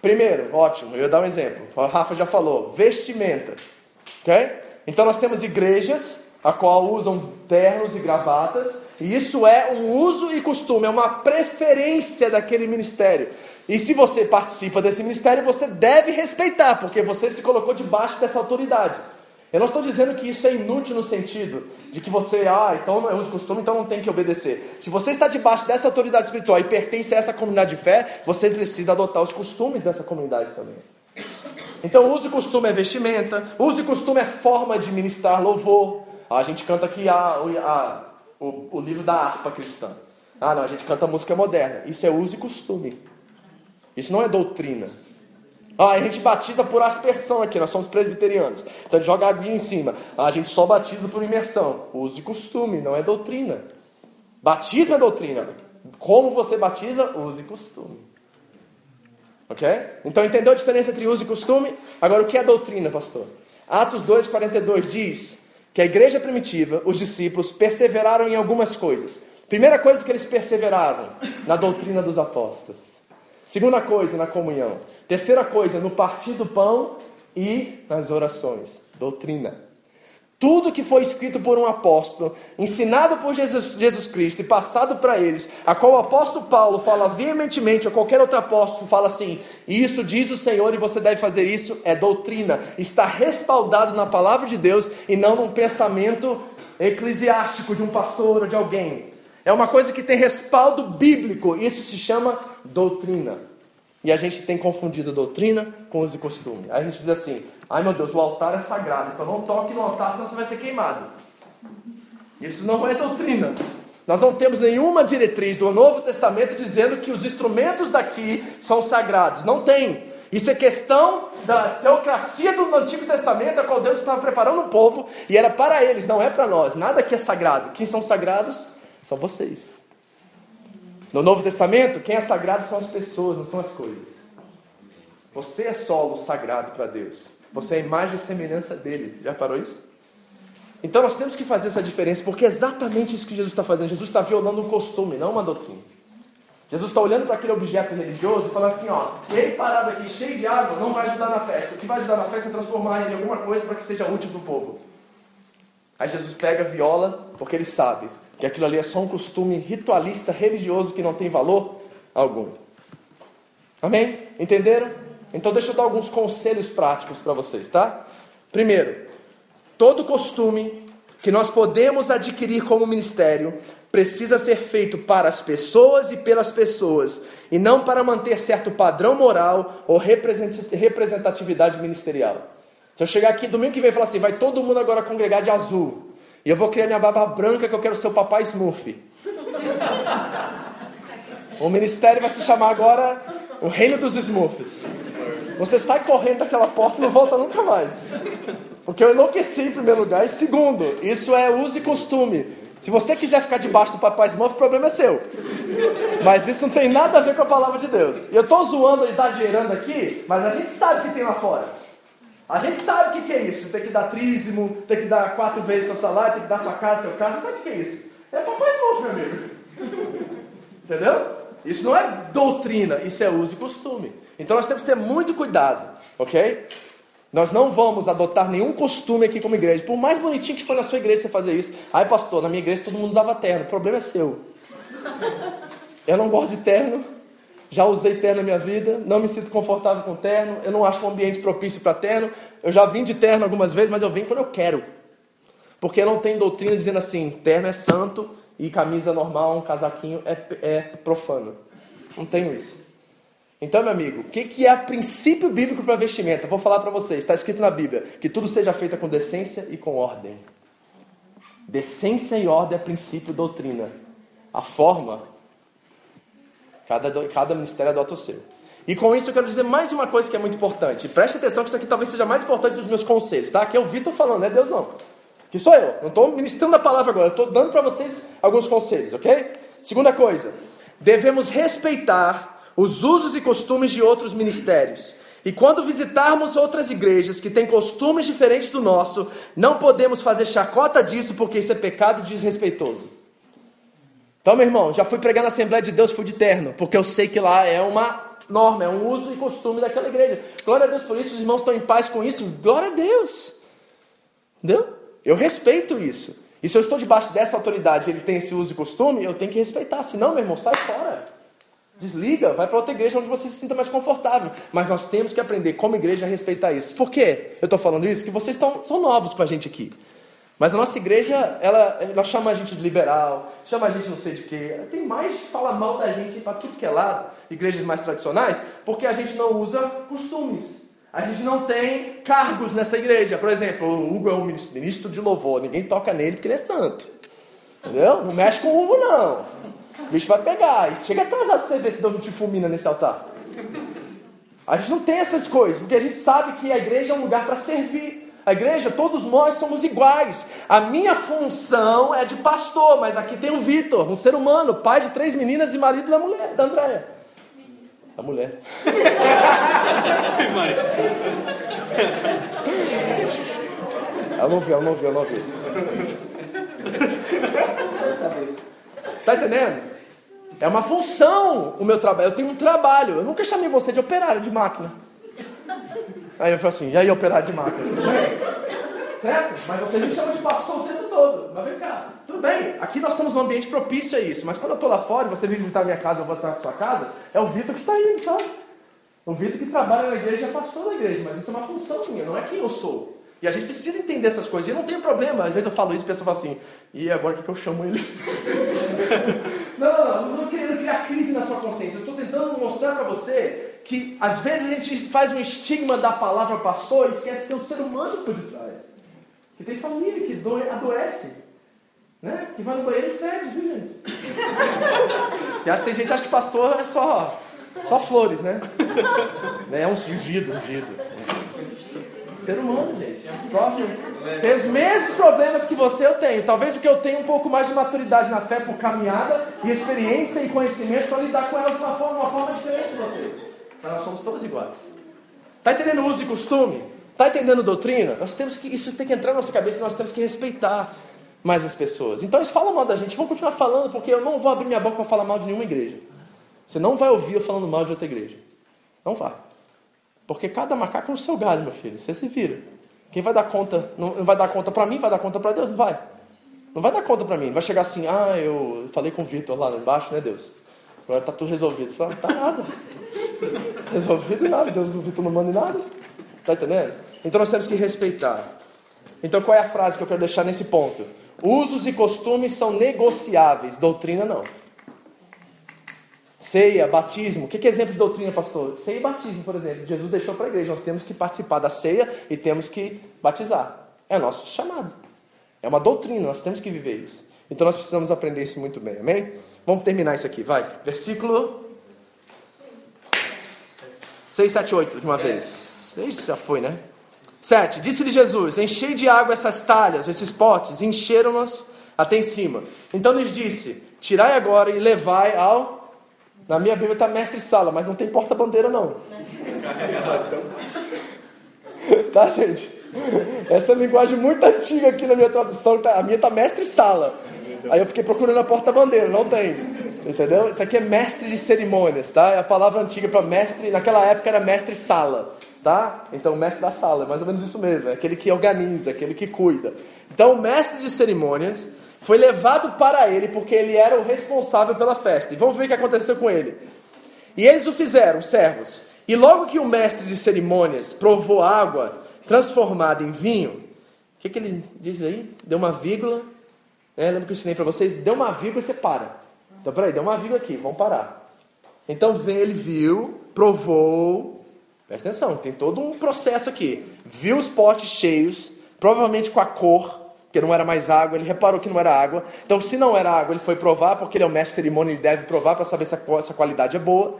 Primeiro, ótimo, eu ia dar um exemplo. O Rafa já falou, vestimenta. Ok? Então nós temos igrejas a qual usam ternos e gravatas, e isso é um uso e costume, é uma preferência daquele ministério. E se você participa desse ministério, você deve respeitar, porque você se colocou debaixo dessa autoridade. Eu não estou dizendo que isso é inútil no sentido de que você, ah, então é uso costume, então não tem que obedecer. Se você está debaixo dessa autoridade espiritual e pertence a essa comunidade de fé, você precisa adotar os costumes dessa comunidade também. Então, uso e costume é vestimenta, uso e costume é forma de ministrar louvor. A gente canta aqui a, a, o, o livro da harpa cristã. Ah, não, a gente canta música moderna. Isso é uso e costume. Isso não é doutrina. Ah, a gente batiza por aspersão aqui, nós somos presbiterianos. Então a joga aguinha em cima. Ah, a gente só batiza por imersão. Uso e costume, não é doutrina. Batismo é doutrina. Como você batiza? Uso e costume. Ok? Então entendeu a diferença entre uso e costume? Agora o que é doutrina, pastor? Atos 2,42 diz que a igreja primitiva, os discípulos, perseveraram em algumas coisas. Primeira coisa que eles perseveraram na doutrina dos apóstolos. Segunda coisa, na comunhão. Terceira coisa, no partir do pão e nas orações. Doutrina. Tudo que foi escrito por um apóstolo, ensinado por Jesus, Jesus Cristo e passado para eles, a qual o apóstolo Paulo fala veementemente, ou qualquer outro apóstolo fala assim: Isso diz o Senhor e você deve fazer isso, é doutrina. Está respaldado na palavra de Deus e não num pensamento eclesiástico de um pastor ou de alguém. É uma coisa que tem respaldo bíblico, isso se chama doutrina. E a gente tem confundido doutrina com uso e costume. Aí a gente diz assim: ai meu Deus, o altar é sagrado, então não toque no altar, senão você vai ser queimado. Isso não é doutrina. Nós não temos nenhuma diretriz do Novo Testamento dizendo que os instrumentos daqui são sagrados. Não tem. Isso é questão da teocracia do Antigo Testamento, a qual Deus estava preparando o povo e era para eles, não é para nós. Nada aqui é sagrado. Quem são sagrados? São vocês. No Novo Testamento, quem é sagrado são as pessoas, não são as coisas. Você é solo sagrado para Deus. Você é a imagem e semelhança dele. Já parou isso? Então nós temos que fazer essa diferença, porque é exatamente isso que Jesus está fazendo. Jesus está violando um costume, não uma doutrina. Jesus está olhando para aquele objeto religioso e falando assim: ó, ele parado aqui cheio de água não vai ajudar na festa. O que vai ajudar na festa é transformar ele em alguma coisa para que seja útil para o povo. Aí Jesus pega, viola, porque ele sabe que aquilo ali é só um costume ritualista, religioso que não tem valor algum. Amém? Entenderam? Então deixa eu dar alguns conselhos práticos para vocês, tá? Primeiro, todo costume que nós podemos adquirir como ministério precisa ser feito para as pessoas e pelas pessoas, e não para manter certo padrão moral ou representatividade ministerial. Se eu chegar aqui domingo que vem e falar assim, vai todo mundo agora congregar de azul, e eu vou criar minha barba branca que eu quero ser o papai Smurf. O ministério vai se chamar agora o Reino dos Smurfs. Você sai correndo daquela porta e não volta nunca mais. Porque eu enlouqueci em primeiro lugar. E segundo, isso é uso e costume. Se você quiser ficar debaixo do papai Smurf, o problema é seu. Mas isso não tem nada a ver com a palavra de Deus. E eu estou zoando, exagerando aqui, mas a gente sabe o que tem lá fora. A gente sabe o que, é isso. Tem que dar trízimo, tem que dar quatro vezes seu salário, tem que dar sua casa, seu carro. Você sabe o que é isso? É papai esmoço, meu amigo. Entendeu? Isso não é doutrina, isso é uso e costume. Então nós temos que ter muito cuidado, ok? Nós não vamos adotar nenhum costume aqui como igreja. Por mais bonitinho que for na sua igreja você fazer isso. Ai, pastor, na minha igreja todo mundo usava terno. O problema é seu. Eu não gosto de terno. Já usei terno na minha vida, não me sinto confortável com terno, eu não acho um ambiente propício para terno. Eu já vim de terno algumas vezes, mas eu vim quando eu quero. Porque não tem doutrina dizendo assim, terno é santo e camisa normal, um casaquinho é, é profano. Não tenho isso. Então, meu amigo, o que, que é princípio bíblico para vestimenta? Vou falar para vocês, está escrito na Bíblia, que tudo seja feito com decência e com ordem. Decência e ordem é princípio doutrina. A forma Cada, cada ministério adota o seu. E com isso eu quero dizer mais uma coisa que é muito importante. Preste atenção que isso aqui talvez seja mais importante dos meus conselhos, tá? Que é o Vitor falando, não é Deus não. Que sou eu. Não estou ministrando a palavra agora, eu estou dando para vocês alguns conselhos, ok? Segunda coisa, devemos respeitar os usos e costumes de outros ministérios E quando visitarmos outras igrejas que têm costumes diferentes do nosso, não podemos fazer chacota disso porque isso é pecado desrespeitoso. Então, meu irmão, já fui pregar na Assembleia de Deus, fui de terno, porque eu sei que lá é uma norma, é um uso e costume daquela igreja. Glória a Deus por isso, os irmãos estão em paz com isso. Glória a Deus. Entendeu? Eu respeito isso. E se eu estou debaixo dessa autoridade ele tem esse uso e costume, eu tenho que respeitar. Senão, meu irmão, sai fora. Desliga, vai para outra igreja onde você se sinta mais confortável. Mas nós temos que aprender como igreja a respeitar isso. Por quê? Eu estou falando isso? Que vocês estão, são novos com a gente aqui. Mas a nossa igreja, ela, ela chama a gente de liberal, chama a gente não sei de quê. Tem mais fala mal da gente para tudo que é lado, igrejas mais tradicionais, porque a gente não usa costumes. A gente não tem cargos nessa igreja. Por exemplo, o Hugo é um ministro de louvor, ninguém toca nele porque ele é santo. Entendeu? Não mexe com o Hugo, não. O bicho vai pegar. E chega atrasado você ver se Deus não te fulmina nesse altar. A gente não tem essas coisas, porque a gente sabe que a igreja é um lugar para servir. A igreja, todos nós somos iguais. A minha função é de pastor, mas aqui tem o Vitor, um ser humano, pai de três meninas e marido da mulher, da Andréia. A mulher. ela não viu, ela não viu, ela não viu. Tá entendendo? É uma função o meu trabalho. Eu tenho um trabalho. Eu nunca chamei você de operário de máquina. Aí eu falo assim, e aí operário de máquina? Tudo bem? Certo? Mas você me chama de pastor o tempo todo. Mas vem cá, tudo bem. Aqui nós estamos num ambiente propício a isso. Mas quando eu estou lá fora e você vem visitar a minha casa, eu vou estar na sua casa, é o Vitor que está indo, tá? O Vitor que trabalha na igreja é pastor da igreja. Mas isso é uma função minha, não é quem eu sou. E a gente precisa entender essas coisas. E não tem problema. Às vezes eu falo isso e a pessoa fala assim, e agora o que eu chamo ele? não, não, não. Estou querendo criar crise na sua consciência. Estou tentando mostrar para você que às vezes a gente faz um estigma da palavra pastor e esquece que tem um ser humano por detrás. Que tem família, que adoece. Né? Que vai no banheiro e fede, viu gente? e acho tem gente que acha que pastor é só, só flores, né? É um ungido, ungido. Ser humano, gente. Sofre. Tem os mesmos problemas que você eu tenho. Talvez o que eu tenho um pouco mais de maturidade na fé por caminhada e experiência e conhecimento para lidar com elas de uma forma, uma forma diferente de você. Mas nós somos todos iguais. Está entendendo uso e costume? Está entendendo doutrina? Nós temos que, isso tem que entrar na nossa cabeça e nós temos que respeitar mais as pessoas. Então eles falam mal da gente, vão continuar falando, porque eu não vou abrir minha boca para falar mal de nenhuma igreja. Você não vai ouvir eu falando mal de outra igreja. Não vai. Porque cada macaco no seu galho, meu filho. Você se vira. Quem vai dar conta? Não vai dar conta para mim, vai dar conta para Deus? Não vai. Não vai dar conta para mim. Vai chegar assim, ah, eu falei com o Vitor lá embaixo, né, Deus? Agora tá tudo resolvido. Fala, tá nada. Resolvido nada. Deus do Vitor não manda nada. Tá entendendo? Então nós temos que respeitar. Então qual é a frase que eu quero deixar nesse ponto? Usos e costumes são negociáveis, doutrina não. Ceia, batismo. O que é exemplo de doutrina, pastor? Ceia e batismo, por exemplo. Jesus deixou para a igreja. Nós temos que participar da ceia e temos que batizar. É nosso chamado. É uma doutrina, nós temos que viver isso. Então nós precisamos aprender isso muito bem, amém? Vamos terminar isso aqui, vai. Versículo 6, 7, 8, de uma vez. 6 já foi, né? 7. Disse-lhe Jesus: Enchei de água essas talhas, esses potes, encheram-nas até em cima. Então lhes disse: Tirai agora e levai ao na minha Bíblia está mestre sala, mas não tem porta-bandeira não. tá, gente? Essa é linguagem muito antiga aqui na minha tradução. Tá, a minha está mestre sala. Aí eu fiquei procurando a porta-bandeira, não tem. Entendeu? Isso aqui é mestre de cerimônias, tá? É a palavra antiga para mestre, naquela época era mestre sala, tá? Então, mestre da sala, é mais ou menos isso mesmo, é aquele que organiza, aquele que cuida. Então, o mestre de cerimônias foi levado para ele porque ele era o responsável pela festa. E vamos ver o que aconteceu com ele. E eles o fizeram, servos. E logo que o mestre de cerimônias provou água transformada em vinho, o que, que ele diz aí? Deu uma vírgula. É, lembra que eu ensinei para vocês? Deu uma vírgula e você para. Então, peraí, deu uma vírgula aqui, vamos parar. Então ele viu, provou. Presta atenção, tem todo um processo aqui. Viu os potes cheios, provavelmente com a cor porque não era mais água, ele reparou que não era água. Então, se não era água, ele foi provar, porque ele é o mestre de cerimônia, ele deve provar para saber se essa qualidade é boa.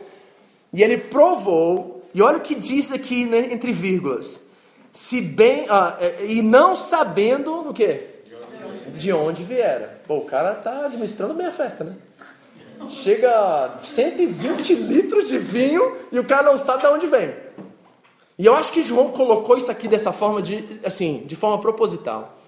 E ele provou, e olha o que diz aqui né, entre vírgulas. Se bem, ah, é, e não sabendo o quê? De onde viera. Pô, o cara está administrando bem a festa, né? Chega a 120 litros de vinho e o cara não sabe de onde vem. E eu acho que João colocou isso aqui dessa forma de, assim, de forma proposital.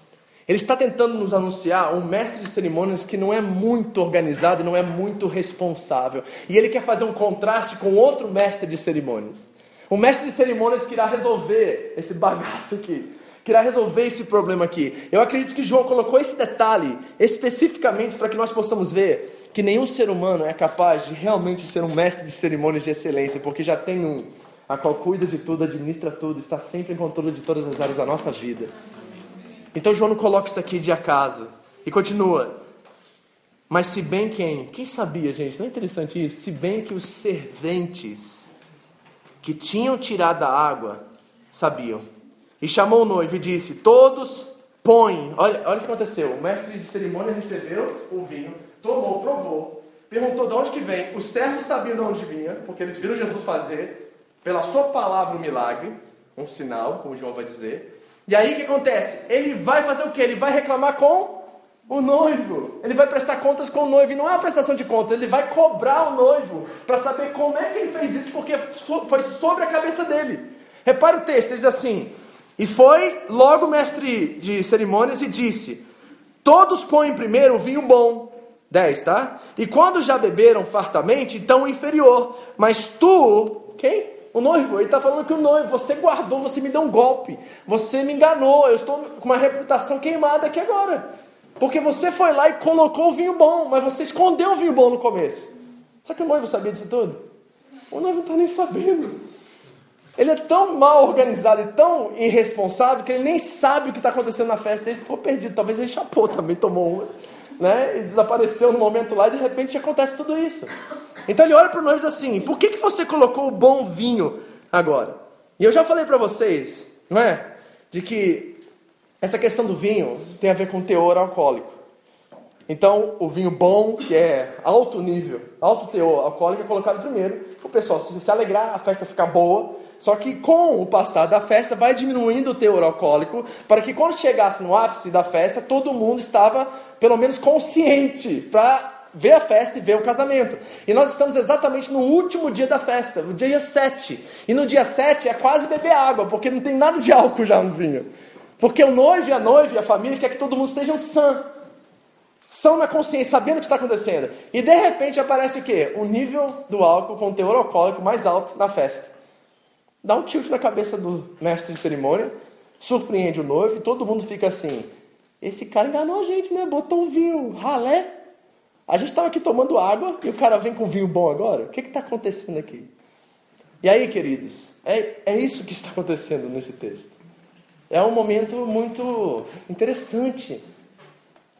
Ele está tentando nos anunciar um mestre de cerimônias que não é muito organizado, não é muito responsável. E ele quer fazer um contraste com outro mestre de cerimônias. Um mestre de cerimônias que irá resolver esse bagaço aqui, que irá resolver esse problema aqui. Eu acredito que João colocou esse detalhe especificamente para que nós possamos ver que nenhum ser humano é capaz de realmente ser um mestre de cerimônias de excelência, porque já tem um, a qual cuida de tudo, administra tudo, está sempre em controle de todas as áreas da nossa vida. Então João não coloca isso aqui de acaso. E continua. Mas se bem quem? Quem sabia, gente? Não é interessante isso? Se bem que os serventes que tinham tirado a água sabiam. E chamou o noivo e disse: Todos põem. Olha, olha o que aconteceu. O mestre de cerimônia recebeu o vinho, tomou, provou, perguntou de onde que vem. Os servos sabiam de onde vinha, porque eles viram Jesus fazer, pela sua palavra, um milagre, um sinal, como João vai dizer. E aí o que acontece? Ele vai fazer o que? Ele vai reclamar com o noivo. Ele vai prestar contas com o noivo. E não é uma prestação de contas, ele vai cobrar o noivo para saber como é que ele fez isso, porque foi sobre a cabeça dele. Repare o texto, ele diz assim: E foi logo o mestre de cerimônias e disse: Todos põem primeiro o vinho bom. 10, tá? E quando já beberam fartamente, então o inferior. Mas tu, quem? O noivo, ele está falando que o noivo, você guardou, você me deu um golpe, você me enganou, eu estou com uma reputação queimada aqui agora. Porque você foi lá e colocou o vinho bom, mas você escondeu o vinho bom no começo. Será que o noivo sabia disso tudo? O noivo não está nem sabendo. Ele é tão mal organizado e tão irresponsável que ele nem sabe o que está acontecendo na festa. Ele ficou perdido. Talvez ele chapou também, tomou umas, né? E desapareceu no momento lá e de repente acontece tudo isso. Então ele olha para noivo e diz assim: Por que, que você colocou o bom vinho agora? E eu já falei para vocês, não é? De que essa questão do vinho tem a ver com teor alcoólico. Então, o vinho bom, que é alto nível, alto teor alcoólico, é colocado primeiro, o pessoal se, se alegrar, a festa ficar boa. Só que com o passar da festa, vai diminuindo o teor alcoólico, para que quando chegasse no ápice da festa, todo mundo estava, pelo menos, consciente para ver a festa e ver o casamento. E nós estamos exatamente no último dia da festa, o dia 7. E no dia 7 é quase beber água, porque não tem nada de álcool já no vinho. Porque o noivo e a noiva e a família quer que todo mundo esteja sã. São na consciência, sabendo o que está acontecendo. E de repente aparece o quê? O nível do álcool com o teor alcoólico mais alto da festa. Dá um tilt na cabeça do mestre de cerimônia, surpreende o noivo e todo mundo fica assim: esse cara enganou a gente, né? Botou um vinho ralé a gente estava aqui tomando água e o cara vem com vinho bom agora? O que está acontecendo aqui? E aí, queridos, é, é isso que está acontecendo nesse texto. É um momento muito interessante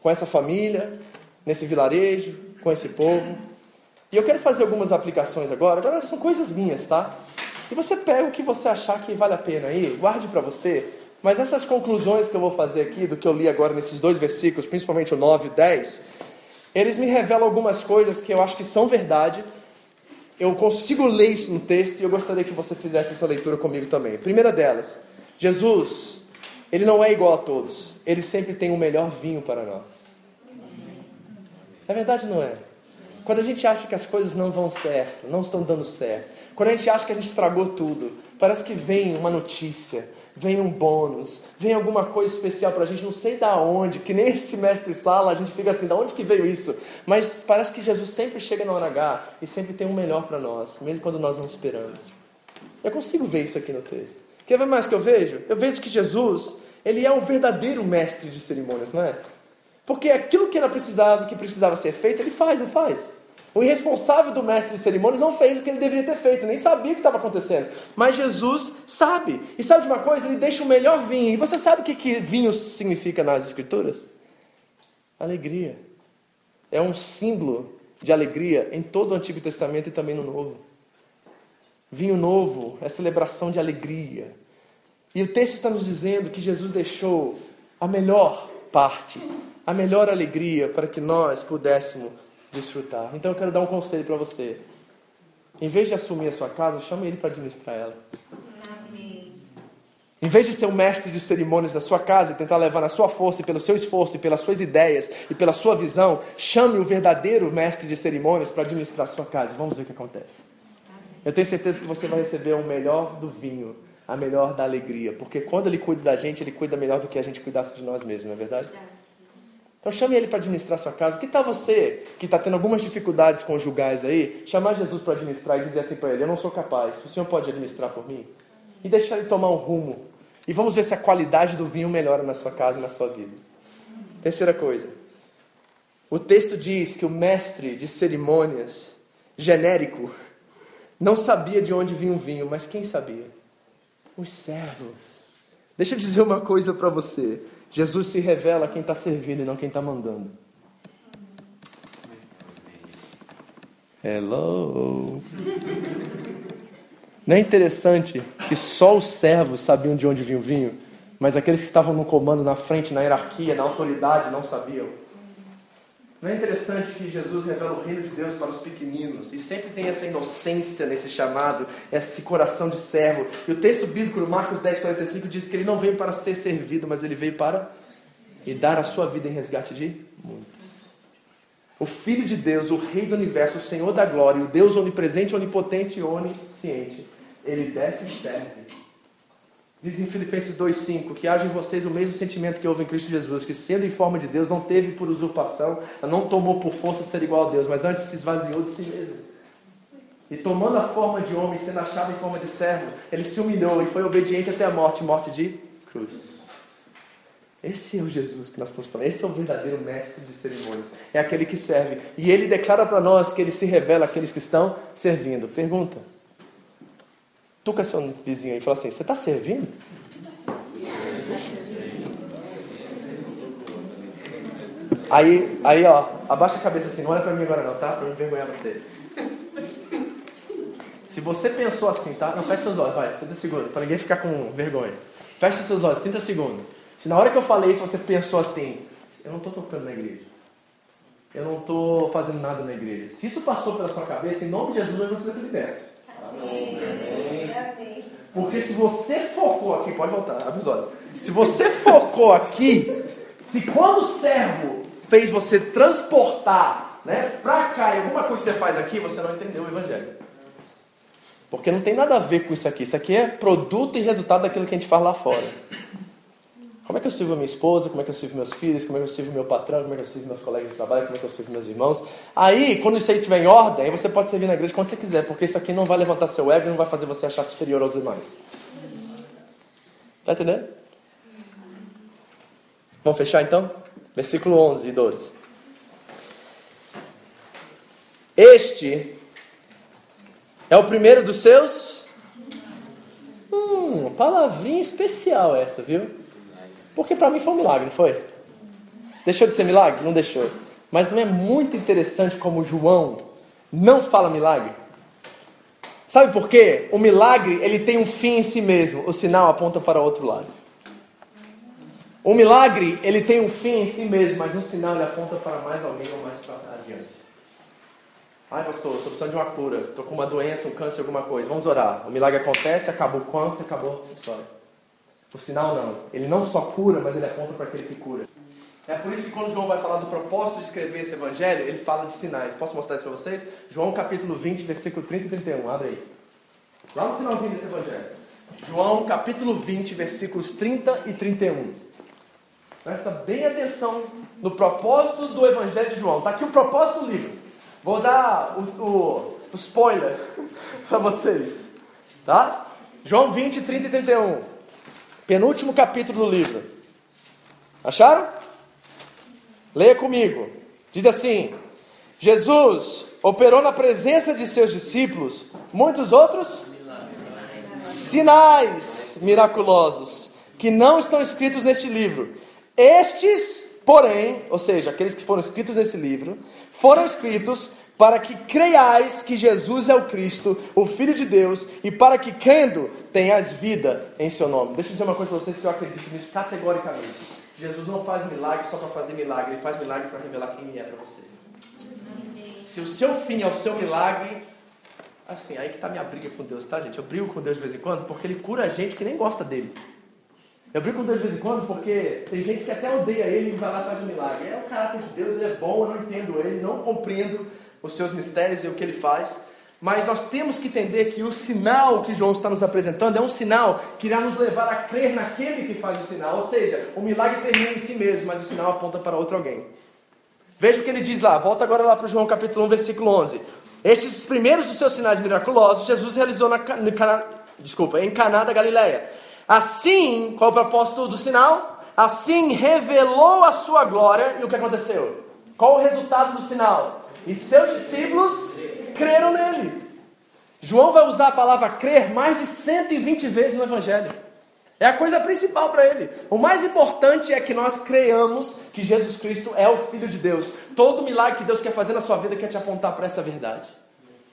com essa família, nesse vilarejo, com esse povo. E eu quero fazer algumas aplicações agora. Agora são coisas minhas, tá? E você pega o que você achar que vale a pena aí, guarde para você. Mas essas conclusões que eu vou fazer aqui, do que eu li agora nesses dois versículos, principalmente o 9 e 10, eles me revelam algumas coisas que eu acho que são verdade. Eu consigo ler isso no texto e eu gostaria que você fizesse essa leitura comigo também. primeira delas, Jesus, ele não é igual a todos. Ele sempre tem o melhor vinho para nós. É verdade, não é? Quando a gente acha que as coisas não vão certo, não estão dando certo, quando a gente acha que a gente estragou tudo, parece que vem uma notícia, vem um bônus, vem alguma coisa especial para a gente, não sei da onde, que nem esse mestre sala, a gente fica assim, da onde que veio isso? Mas parece que Jesus sempre chega na hora H e sempre tem um melhor para nós, mesmo quando nós não esperamos. Eu consigo ver isso aqui no texto. Quer ver mais que eu vejo? Eu vejo que Jesus, ele é um verdadeiro mestre de cerimônias, não é? Porque aquilo que era precisava, que precisava ser feito, ele faz, não faz? O irresponsável do mestre de cerimônias não fez o que ele deveria ter feito, nem sabia o que estava acontecendo. Mas Jesus sabe. E sabe de uma coisa? Ele deixa o melhor vinho. E você sabe o que, que vinho significa nas Escrituras? Alegria. É um símbolo de alegria em todo o Antigo Testamento e também no Novo. Vinho novo é celebração de alegria. E o texto está nos dizendo que Jesus deixou a melhor parte, a melhor alegria para que nós pudéssemos desfrutar. Então eu quero dar um conselho para você. Em vez de assumir a sua casa, chame ele para administrar ela. Em vez de ser um mestre de cerimônias da sua casa e tentar levar na sua força e pelo seu esforço e pelas suas ideias e pela sua visão, chame o verdadeiro mestre de cerimônias para administrar a sua casa. Vamos ver o que acontece. Eu tenho certeza que você vai receber o melhor do vinho a melhor da alegria. Porque quando Ele cuida da gente, Ele cuida melhor do que a gente cuidasse de nós mesmos, não é verdade? Então chame Ele para administrar sua casa. Que tal você, que está tendo algumas dificuldades conjugais aí, chamar Jesus para administrar e dizer assim para Ele: Eu não sou capaz, o Senhor pode administrar por mim? E deixar Ele tomar um rumo. E vamos ver se a qualidade do vinho melhora na sua casa e na sua vida. Terceira coisa. O texto diz que o mestre de cerimônias, genérico, não sabia de onde vinha o vinho, mas quem sabia? Os servos. Deixa eu dizer uma coisa para você. Jesus se revela quem está servindo e não quem está mandando. Hello. Não é interessante que só os servos sabiam de onde vinha o vinho, mas aqueles que estavam no comando, na frente, na hierarquia, na autoridade, não sabiam? Não é interessante que Jesus revela o reino de Deus para os pequeninos e sempre tem essa inocência nesse chamado, esse coração de servo. E o texto bíblico, Marcos 10, 45, diz que ele não veio para ser servido, mas ele veio para e dar a sua vida em resgate de muitos. O Filho de Deus, o Rei do Universo, o Senhor da Glória, o Deus onipresente, onipotente e onisciente, ele desce e serve. Diz em Filipenses 2,5 que haja em vocês o mesmo sentimento que houve em Cristo Jesus, que sendo em forma de Deus, não teve por usurpação, não tomou por força ser igual a Deus, mas antes se esvaziou de si mesmo. E tomando a forma de homem, sendo achado em forma de servo, ele se humilhou e foi obediente até a morte morte de cruz. Esse é o Jesus que nós estamos falando. Esse é o verdadeiro mestre de cerimônias. É aquele que serve. E ele declara para nós que ele se revela àqueles que estão servindo. Pergunta: Tuca seu vizinho aí e fala assim: Você está servindo? Aí, aí, ó, abaixa a cabeça assim, não olha para mim agora não, tá? Para me envergonhar você. Se você pensou assim, tá? Não, fecha seus olhos, vai, 30 segundos, para ninguém ficar com vergonha. Fecha seus olhos, 30 segundos. Se na hora que eu falei isso você pensou assim, eu não estou tocando na igreja. Eu não estou fazendo nada na igreja. Se isso passou pela sua cabeça, em nome de Jesus, você vai ser liberto. Porque se você focou aqui, pode voltar, abre os olhos. Se você focou aqui, se quando o servo fez você transportar né, para cá e alguma coisa que você faz aqui, você não entendeu o evangelho. Porque não tem nada a ver com isso aqui. Isso aqui é produto e resultado daquilo que a gente faz lá fora. Como é que eu sirvo minha esposa? Como é que eu sirvo meus filhos? Como é que eu sirvo meu patrão? Como é que eu sirvo meus colegas de trabalho? Como é que eu sirvo meus irmãos? Aí, quando isso aí estiver em ordem, aí você pode servir na igreja quando você quiser, porque isso aqui não vai levantar seu ego e não vai fazer você achar superior aos demais. Tá entendendo? Vamos fechar então? Versículo 11 e 12. Este é o primeiro dos seus. Hum, palavrinha especial essa, viu? Porque para mim foi um milagre, não foi? Deixou de ser milagre? Não deixou. Mas não é muito interessante como João não fala milagre? Sabe por quê? O milagre, ele tem um fim em si mesmo. O sinal aponta para o outro lado. O milagre, ele tem um fim em si mesmo, mas no sinal ele aponta para mais alguém ou mais para adiante. Ai, pastor, estou precisando de uma cura. Estou com uma doença, um câncer, alguma coisa. Vamos orar. O milagre acontece, acabou o câncer, acabou a história. O sinal não. Ele não só cura, mas ele aponta para aquele que cura. É por isso que quando João vai falar do propósito de escrever esse evangelho, ele fala de sinais. Posso mostrar isso para vocês? João capítulo 20, versículo 30 e 31. Abre aí. Lá no finalzinho desse evangelho. João capítulo 20, versículos 30 e 31. Presta bem atenção no propósito do evangelho de João. Está aqui o propósito do livro. Vou dar o, o, o spoiler para vocês. Tá? João 20, 30 e 31. Penúltimo capítulo do livro. Acharam? Leia comigo. Diz assim: Jesus operou na presença de seus discípulos muitos outros sinais miraculosos que não estão escritos neste livro. Estes, porém, ou seja, aqueles que foram escritos nesse livro, foram escritos para que creiais que Jesus é o Cristo, o Filho de Deus, e para que crendo tenhas vida em seu nome. Deixa eu dizer uma coisa para vocês que eu acredito nisso categoricamente. Jesus não faz milagre só para fazer milagre, ele faz milagre para revelar quem ele é para você. Se o seu fim é o seu milagre, assim, aí que está minha briga com Deus, tá, gente? Eu brigo com Deus de vez em quando porque ele cura a gente que nem gosta dele. Eu brigo com Deus de vez em quando porque tem gente que até odeia ele e vai lá e faz um milagre. É o caráter de Deus, ele é bom, eu não entendo ele, não compreendo os seus mistérios e o que ele faz. Mas nós temos que entender que o sinal que João está nos apresentando é um sinal que irá nos levar a crer naquele que faz o sinal. Ou seja, o milagre termina em si mesmo, mas o sinal aponta para outro alguém. Veja o que ele diz lá, volta agora lá para João capítulo 1, versículo 11. Estes primeiros dos seus sinais miraculosos, Jesus realizou na, na, desculpa, em Caná da Galileia. Assim, qual é o propósito do sinal? Assim revelou a sua glória e o que aconteceu? Qual o resultado do sinal? E seus discípulos creram nele. João vai usar a palavra crer mais de 120 vezes no Evangelho. É a coisa principal para ele. O mais importante é que nós creiamos que Jesus Cristo é o Filho de Deus. Todo milagre que Deus quer fazer na sua vida quer te apontar para essa verdade.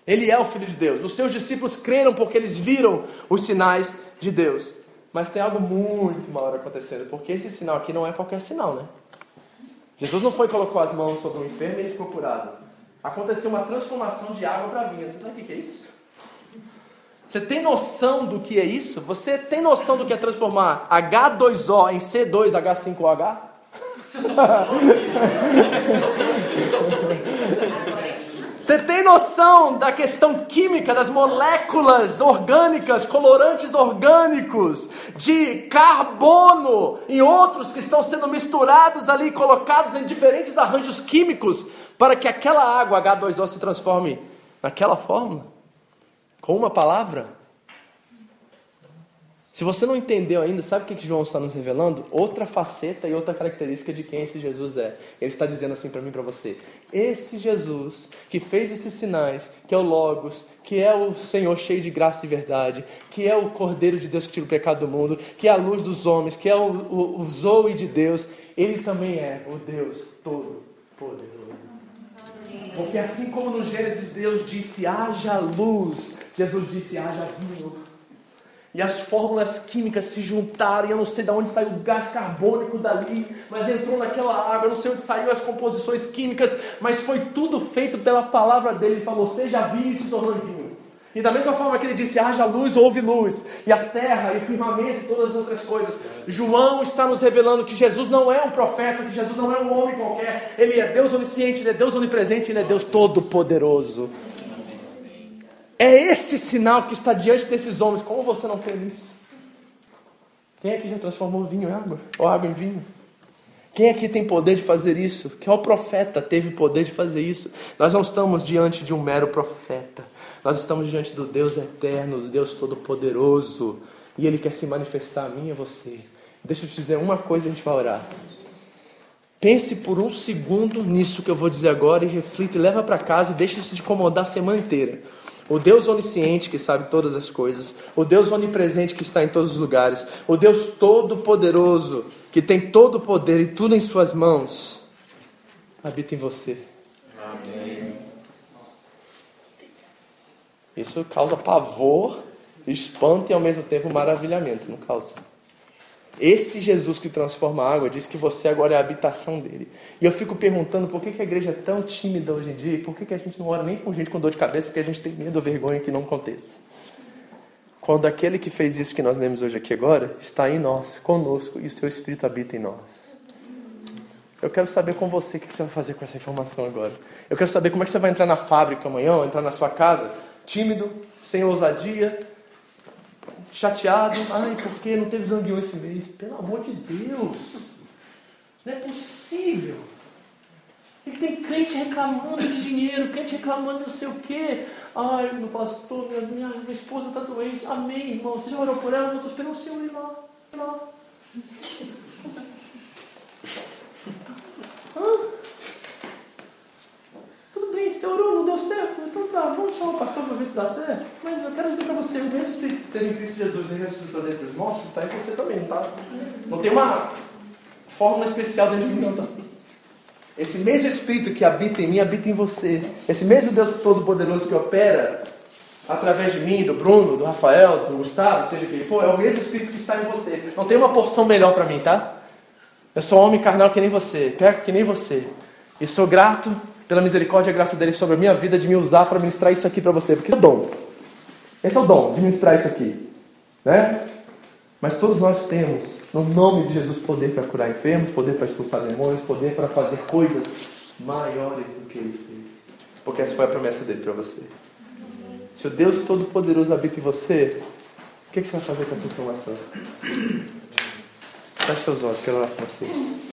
Ele é o Filho de Deus. Os seus discípulos creram porque eles viram os sinais de Deus. Mas tem algo muito maior acontecendo, porque esse sinal aqui não é qualquer sinal, né? Jesus não foi e colocou as mãos sobre o enfermo e ele ficou curado. Aconteceu uma transformação de água para vinho. Você sabe o que é isso? Você tem noção do que é isso? Você tem noção do que é transformar H2O em C2H5OH? Você tem noção da questão química das moléculas orgânicas, colorantes orgânicos, de carbono e outros que estão sendo misturados ali, colocados em diferentes arranjos químicos, para que aquela água H2O se transforme naquela forma? Com uma palavra? Se você não entendeu ainda, sabe o que João está nos revelando? Outra faceta e outra característica de quem esse Jesus é. Ele está dizendo assim para mim e para você: esse Jesus que fez esses sinais, que é o Logos, que é o Senhor cheio de graça e verdade, que é o Cordeiro de Deus que tira o pecado do mundo, que é a luz dos homens, que é o, o, o Zoe de Deus, ele também é o Deus todo-poderoso. Porque assim como no Gênesis Deus disse: haja luz, Jesus disse: haja vinho. E as fórmulas químicas se juntaram, e eu não sei de onde saiu o gás carbônico dali, mas entrou naquela água, eu não sei onde saiu as composições químicas, mas foi tudo feito pela palavra dele. Ele falou: seja vinho e se tornou vinho. E da mesma forma que ele disse: haja luz, houve luz, e a terra, e o firmamento, e todas as outras coisas. João está nos revelando que Jesus não é um profeta, que Jesus não é um homem qualquer, ele é Deus onisciente, ele é Deus onipresente, ele é Deus todo-poderoso. É este sinal que está diante desses homens. Como você não crê nisso? Quem aqui já transformou vinho em água? Ou água em vinho? Quem aqui tem poder de fazer isso? Que o profeta teve poder de fazer isso? Nós não estamos diante de um mero profeta. Nós estamos diante do Deus eterno, do Deus todo-poderoso. E Ele quer se manifestar a mim e a você. Deixa eu te dizer uma coisa e a gente vai orar. Pense por um segundo nisso que eu vou dizer agora e reflita e leva para casa e deixa isso te incomodar a semana inteira. O Deus onisciente que sabe todas as coisas, o Deus onipresente que está em todos os lugares, o Deus todo-poderoso que tem todo o poder e tudo em suas mãos, habita em você. Amém. Isso causa pavor, espanto e ao mesmo tempo maravilhamento, não causa? Esse Jesus que transforma a água diz que você agora é a habitação dele. E eu fico perguntando por que, a igreja é tão tímida hoje em dia e por que, que a gente não ora nem com gente com dor de cabeça, porque a gente tem medo ou vergonha que não aconteça. Quando aquele que fez isso que nós lemos hoje aqui agora está em nós, conosco, e o seu Espírito habita em nós. Eu quero saber com você o que você vai fazer com essa informação agora. Eu quero saber como é que você vai entrar na fábrica amanhã, entrar na sua casa, tímido, sem ousadia, chateado. Ai, por que não teve zangueão esse mês? Pelo amor de Deus! Não é possível! Ele tem crente reclamando de dinheiro, crente reclamando de não sei o quê. Ai, meu pastor, minha, minha, esposa está doente. Amém, irmão. Você já orou por ela? Não estou esperando o Senhor ir lá. lá. Hã? Orou, não deu certo? Então tá, vamos chamar o pastor para ver se dá certo. Mas eu quero dizer para você, o mesmo Espírito que esteve em Cristo Jesus e ressuscitou dentre os mortos, está em você também, tá? Não tem uma fórmula especial dentro de mim, não, tá? Esse mesmo Espírito que habita em mim, habita em você. Esse mesmo Deus Todo-Poderoso que opera através de mim, do Bruno, do Rafael, do Gustavo, seja quem for, é o mesmo Espírito que está em você. Não tem uma porção melhor para mim, tá? Eu sou homem carnal que nem você, pego que nem você. E sou grato pela misericórdia e graça dele sobre a minha vida, de me usar para ministrar isso aqui para você. Porque é o dom. Esse é o dom de ministrar isso aqui. Né? Mas todos nós temos, no nome de Jesus, poder para curar enfermos, poder para expulsar demônios, poder para fazer coisas maiores do que ele fez. Porque essa foi a promessa dele para você. Se o Deus Todo-Poderoso habita em você, o que, que você vai fazer com essa informação? Feche seus olhos, quero orar com vocês.